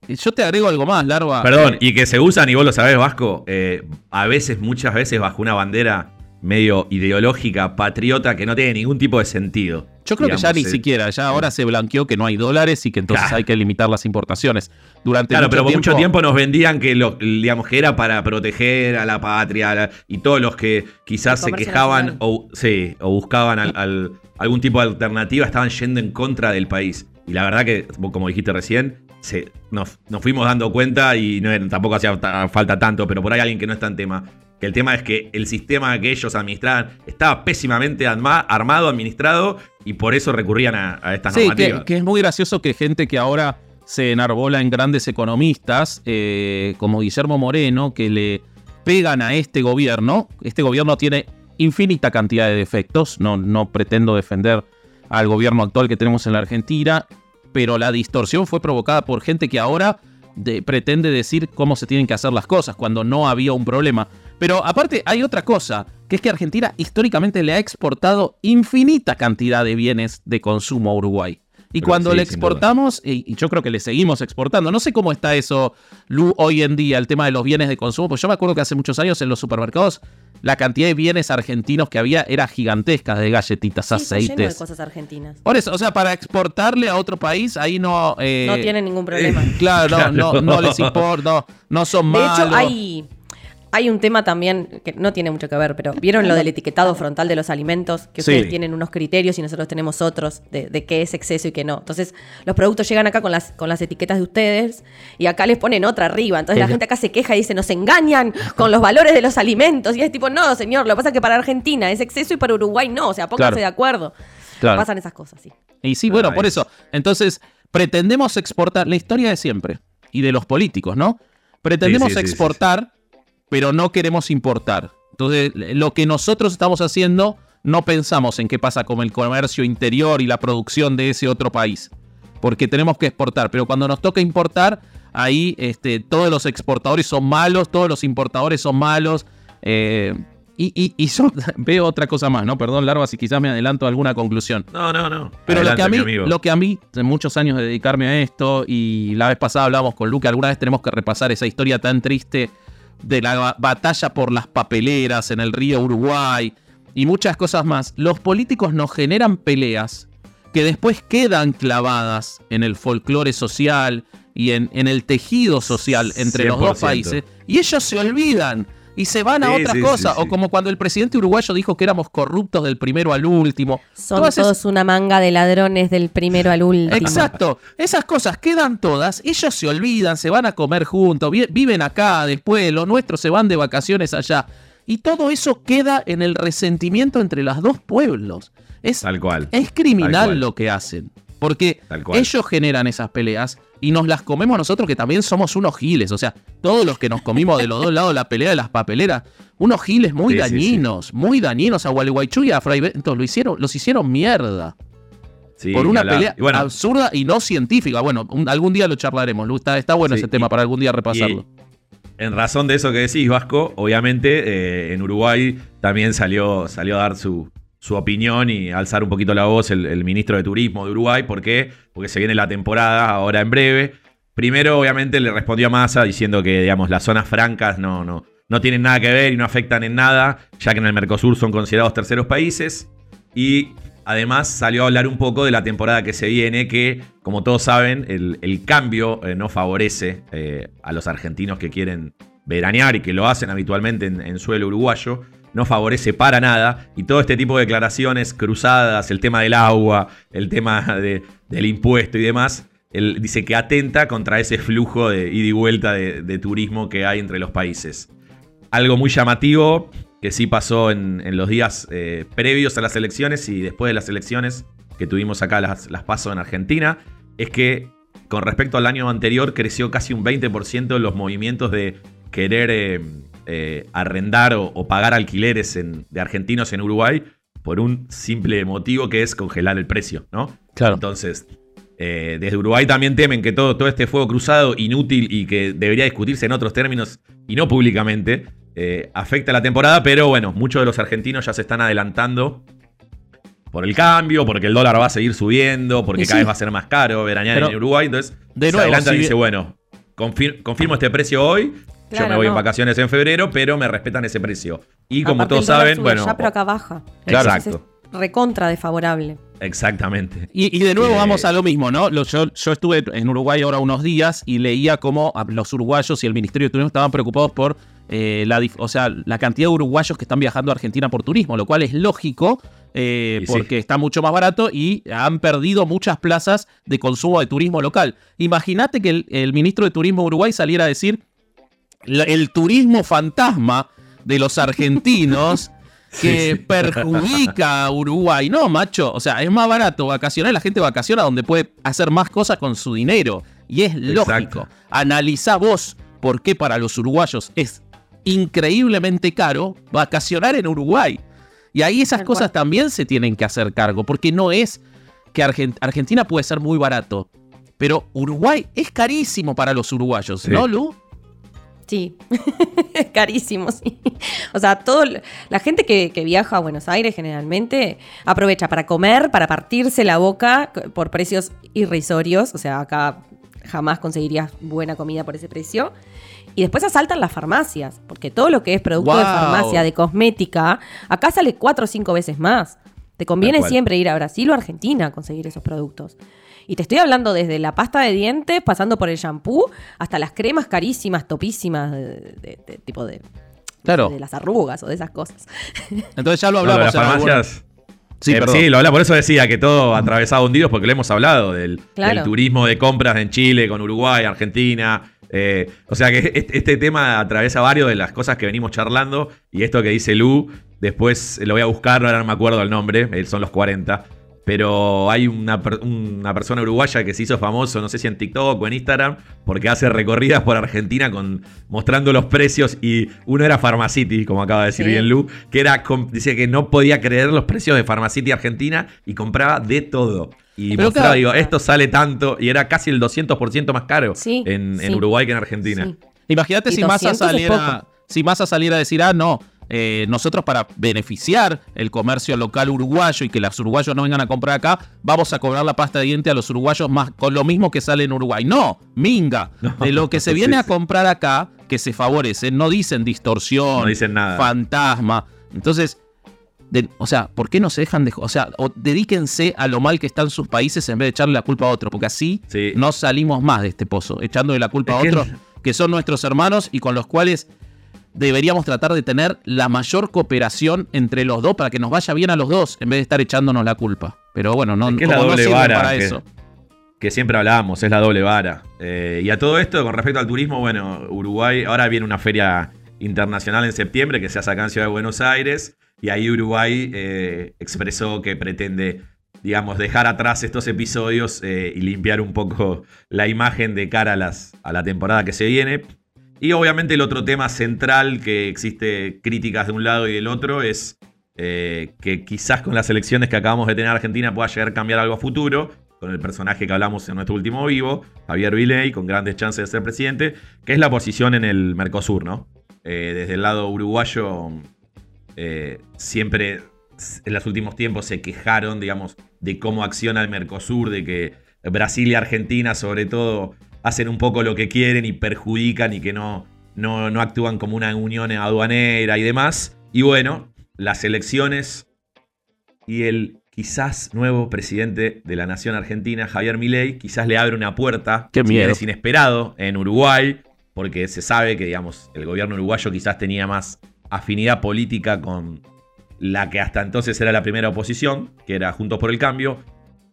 eh, yo te agrego algo más, Larva. Perdón, Eh, y que se usan, y vos lo sabés, Vasco, eh, a veces, muchas veces, bajo una bandera medio ideológica, patriota, que no tiene ningún tipo de sentido. Yo creo que ya ni eh, siquiera, ya ahora se blanqueó que no hay dólares y que entonces Claro. hay que limitar las importaciones. Durante Claro, mucho pero por tiempo, mucho tiempo nos vendían que lo, digamos que era para proteger a la patria a la- y todos los que quizás se quejaban o, sí, o buscaban al- al- algún tipo de alternativa estaban yendo en contra del país. Y la verdad que, como dijiste recién, se, nos, nos fuimos dando cuenta y no, tampoco hacía ta- falta tanto, pero por ahí alguien que no está en tema. Que el tema es que el sistema que ellos administraban estaba pésimamente arma- armado, administrado, y por eso recurrían a, a estas Sí, que, normativas. que es muy gracioso que gente que ahora se enarbola en grandes economistas, eh, como Guillermo Moreno, que le pegan a este gobierno. Este gobierno tiene infinita cantidad de defectos, no, no pretendo defender al gobierno actual que tenemos en la Argentina, pero la distorsión fue provocada por gente que ahora de- pretende decir cómo se tienen que hacer las cosas cuando no había un problema. Pero aparte hay otra cosa, que es que Argentina históricamente le ha exportado infinita cantidad de bienes de consumo a Uruguay. Y Pero cuando sí, le exportamos, y, y yo creo que le seguimos exportando, no sé cómo está eso, Lu, hoy en día, el tema de los bienes de consumo, pues yo me acuerdo que hace muchos años en los supermercados la cantidad de bienes argentinos que había era gigantesca, de galletitas, Sí, está lleno de aceites. cosas argentinas. Por eso, o sea, para exportarle a otro país, ahí no... eh, No tienen ningún problema. Claro, no, no, Claro. no les importa, no, no son De malos. hecho, hay, hay un tema también que no tiene mucho que ver, pero ¿vieron lo del etiquetado frontal de los alimentos? Que Sí. ustedes tienen unos criterios y nosotros tenemos otros de, de qué es exceso y qué no. Entonces, los productos llegan acá con las, con las etiquetas de ustedes y acá les ponen otra arriba. Entonces, la gente acá se queja y dice, nos engañan con los valores de los alimentos. Y es tipo, no, señor, lo que pasa es que para Argentina es exceso y para Uruguay no. O sea, pónganse Claro. de acuerdo. Claro. Pasan esas cosas, sí. Y sí, bueno, por es- eso. Entonces, pretendemos exportar la historia de siempre y de los políticos, ¿no? Pretendemos Sí, sí, sí, sí, exportar, pero no queremos importar. Entonces, lo que nosotros estamos haciendo, no pensamos en qué pasa con el comercio interior y la producción de ese otro país. Porque tenemos que exportar, pero cuando nos toca importar, ahí este, todos los exportadores son malos, todos los importadores son malos. eh, y, y- y yo veo otra cosa más, ¿no? Perdón, Larva, si quizás me adelanto a alguna conclusión. No, no, no. Pero lo que, a mí, lo que a mí, de muchos años de dedicarme a esto, y la vez pasada hablábamos con Luke, alguna vez tenemos que repasar esa historia tan triste de la ba- batalla por las papeleras en el río Uruguay y muchas cosas más. Los políticos nos generan peleas que después quedan clavadas en el folclore social y en, en el tejido social entre los dos 100%. países. Y ellos se olvidan y se van a Sí, otras sí, cosas. sí, O como cuando el presidente uruguayo dijo que éramos corruptos del primero al último. Son Todas todos una manga de ladrones del primero al último. Exacto, esas cosas quedan todas, ellos se olvidan, se van a comer juntos, vi- viven acá, después los nuestros se van de vacaciones allá. Y todo eso queda en el resentimiento entre los dos pueblos. Es, Tal cual. es Tal criminal cual. lo que hacen. Porque ellos generan esas peleas y nos las comemos nosotros que también somos unos giles. O sea, todos los que nos comimos de los dos lados la pelea de las papeleras, unos giles muy Sí, sí, sí. dañinos, muy dañinos a Gualeguaychú y a Fray Bentos. Lo hicieron, los hicieron mierda por una pelea Y bueno, absurda y no científica. Bueno, un- algún día lo charlaremos. Está, está bueno ese tema para algún día repasarlo. En razón de eso que decís, Vasco, obviamente eh, en Uruguay también salió, salió a dar su, su opinión y alzar un poquito la voz el, ministro de Turismo de Uruguay. ¿Por qué? Porque se viene la temporada ahora en breve. Primero, obviamente, le respondió a Massa diciendo que, digamos, las zonas francas no, no, no tienen nada que ver y no afectan en nada, ya que en el Mercosur son considerados terceros países. Y además salió a hablar un poco de la temporada que se viene, que como todos saben, el, cambio eh, no favorece eh, a los argentinos que quieren veranear y que lo hacen habitualmente en, en suelo uruguayo. No favorece para nada. Y todo este tipo de declaraciones cruzadas, el tema del agua, el tema de- del impuesto y demás, él dice que atenta contra ese flujo de ida y vuelta de, turismo que hay entre los países. Algo muy llamativo que sí pasó en, los días eh, previos a las elecciones y después de las elecciones que tuvimos acá las, las en Argentina, es que con respecto al año anterior creció casi un 20% los movimientos de querer eh, eh, arrendar o, o pagar alquileres en- de argentinos en Uruguay por un simple motivo que es congelar el precio, ¿no? Claro. Entonces, eh, desde Uruguay también temen que todo, todo este fuego cruzado, inútil y que debería discutirse en otros términos y no públicamente, eh, afecta la temporada, pero bueno, muchos de los argentinos ya se están adelantando por el cambio, porque el dólar va a seguir subiendo, porque cada vez va a ser más caro veranear Pero, en Uruguay, entonces de se adelantan si y dice, bien- bueno, confir- confirmo este precio hoy, yo me voy en no. vacaciones en febrero, pero me respetan ese precio. Y como Aparte, todos saben, sube bueno, Ya, pero acá baja. Claro. Exacto. es recontra desfavorable. exactamente. Y, y de nuevo Eh, vamos a lo mismo, ¿no? Lo- yo, yo estuve en Uruguay ahora unos días y leía cómo los uruguayos y el Ministerio de Turismo estaban preocupados por eh, la, o sea, la cantidad de uruguayos que están viajando a Argentina por turismo, lo cual es lógico eh, sí. porque está mucho más barato y han perdido muchas plazas de consumo de turismo local. Imagínate que el, el ministro de Turismo de Uruguay saliera a decir el turismo fantasma de los argentinos que Sí, sí. perjudica a Uruguay. No, macho. O sea, es más barato vacacionar. La gente vacaciona donde puede hacer más cosas con su dinero. Y es lógico. Exacto. Analizá vos por qué para los uruguayos es increíblemente caro vacacionar en Uruguay. Y ahí esas cosas también se tienen que hacer cargo. Porque no es que Argen- Argentina puede ser muy barato. Pero Uruguay es carísimo para los uruguayos, Sí. ¿no, Lu? Sí, es carísimo, sí. O sea, todo, la gente que, que viaja a Buenos Aires generalmente aprovecha para comer, para partirse la boca por precios irrisorios. O sea, acá jamás conseguirías buena comida por ese precio. Y después asaltan las farmacias, porque todo lo que es producto de farmacia, de cosmética, acá sale cuatro o cinco veces más. Te conviene siempre ir a Brasil o Argentina a conseguir esos productos. Y te estoy hablando desde la pasta de dientes, pasando por el shampoo, hasta las cremas carísimas, topísimas, de, de- de- tipo de, Claro. de las arrugas o de esas cosas. Entonces ya lo No, hablamos. las en alguna- farmacias. Sí, Eh, sí, lo habla, por eso decía que todo atravesado hundidos, porque lo hemos hablado del, Claro. del turismo de compras en Chile, con Uruguay, Argentina. eh, o sea que este, este tema atraviesa varios de las cosas que venimos charlando. Y esto que dice Lu, después lo voy a buscar, ahora no me acuerdo el nombre, eh, son los 40. Pero hay una, per- una persona uruguaya que se hizo famoso, no sé si en TikTok o en Instagram, porque hace recorridas por Argentina con, mostrando los precios. Y uno era Pharmacity, como acaba de decir Sí. bien Lu, que era decía que no podía creer los precios de Pharmacity Argentina y compraba de todo. Y Pero mostraba, claro. digo, esto sale tanto, y era casi el 200% más caro Sí, en. Uruguay que en Argentina. Sí. Imagínate si Massa 200 es saliera, si Massa saliera a decir, ah, no, eh, nosotros para beneficiar el comercio local uruguayo y que los uruguayos no vengan a comprar acá, vamos a cobrar la pasta de diente a los uruguayos más con lo mismo que sale en Uruguay. No, minga. No, de lo que se sí, viene a comprar acá, que se favorece, no dicen distorsión, No dicen nada. fantasma. Entonces, de- o sea, ¿por qué no se dejan de... O sea, o dedíquense a lo mal que están sus países en vez de echarle la culpa a otro, porque así Sí. no salimos más de este pozo, echándole la culpa Es a otros que son nuestros hermanos y con los cuales deberíamos tratar de tener la mayor cooperación entre los dos para que nos vaya bien a los dos en vez de estar echándonos la culpa. Pero bueno, no, Es que es la como no vara para que- eso. que siempre hablábamos, es la doble vara. Eh, y a todo esto, con respecto al turismo, bueno, Uruguay, ahora viene una feria internacional en septiembre que se hace acá en Ciudad de Buenos Aires, y ahí Uruguay eh, expresó que pretende, digamos, dejar atrás estos episodios eh, y limpiar un poco la imagen de cara a, las, a la temporada que se viene. Y obviamente el otro tema central que existe críticas de un lado y del otro es eh, que quizás con las elecciones que acabamos de tener en Argentina pueda llegar a cambiar algo a futuro, con el personaje que hablamos en nuestro último vivo, Javier Viley, con grandes chances de ser presidente, que es la posición en el Mercosur, ¿no? Eh, desde el lado uruguayo, eh, siempre en los últimos tiempos se quejaron, digamos, de cómo acciona el Mercosur, de que Brasil y Argentina, sobre todo, hacen un poco lo que quieren y perjudican y que no, no, no actúan como una unión aduanera y demás. Y bueno, las elecciones y el quizás nuevo presidente de la nación argentina, Javier Milei, quizás le abre una puerta, Qué miedo. es inesperado, en Uruguay, porque se sabe que, digamos, el gobierno uruguayo quizás tenía más afinidad política con la que hasta entonces era la primera oposición, que era Juntos por el Cambio,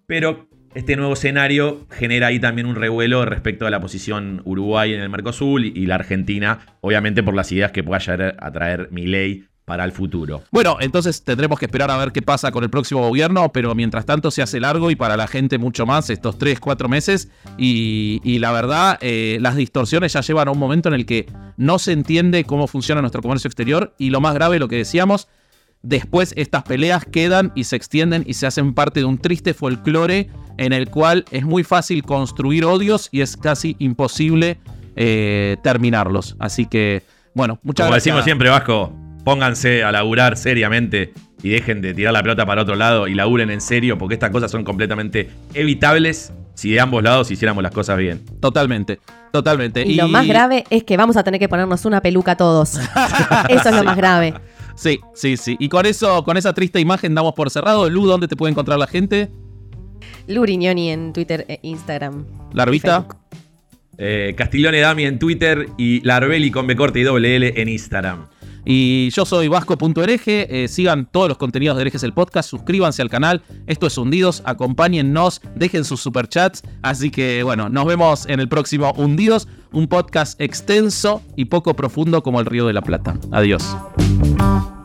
pero este nuevo escenario genera ahí también un revuelo respecto a la posición Uruguay en el Mercosur y, la Argentina, obviamente por las ideas que pueda llegar a traer Milei para el futuro. Bueno, entonces tendremos que esperar a ver qué pasa con el próximo gobierno, pero mientras tanto se hace largo y para la gente mucho más estos 3, 4 meses. Y, y la verdad, eh, las distorsiones ya llevan a un momento en el que no se entiende cómo funciona nuestro comercio exterior y lo más grave, lo que decíamos, después estas peleas quedan y se extienden y se hacen parte de un triste folclore en el cual es muy fácil construir odios y es casi imposible eh, terminarlos. Así que, bueno, muchas Como gracias. decimos siempre, Vasco, pónganse a laburar seriamente y dejen de tirar la pelota para otro lado y laburen en serio, porque estas cosas son completamente evitables si de ambos lados hiciéramos las cosas bien. Totalmente, totalmente. Y, lo más grave es que vamos a tener que ponernos una peluca todos. Eso es lo más grave. Sí, sí, sí. Y con eso, con esa triste imagen damos por cerrado. Lu, ¿dónde te puede encontrar la gente? Luriñoni en Twitter e Instagram. Larvita. Eh, Castiglione Dami en Twitter y Larbeli con B corte y doble L en Instagram. Y yo soy Vasco.ereje. Eh, sigan todos los contenidos de Herejes el Podcast. Suscríbanse al canal. Esto es Hundidos. Acompáñennos. Dejen sus superchats. Así que, bueno, nos vemos en el próximo Hundidos. Un podcast extenso y poco profundo como el Río de la Plata. Adiós. Bye.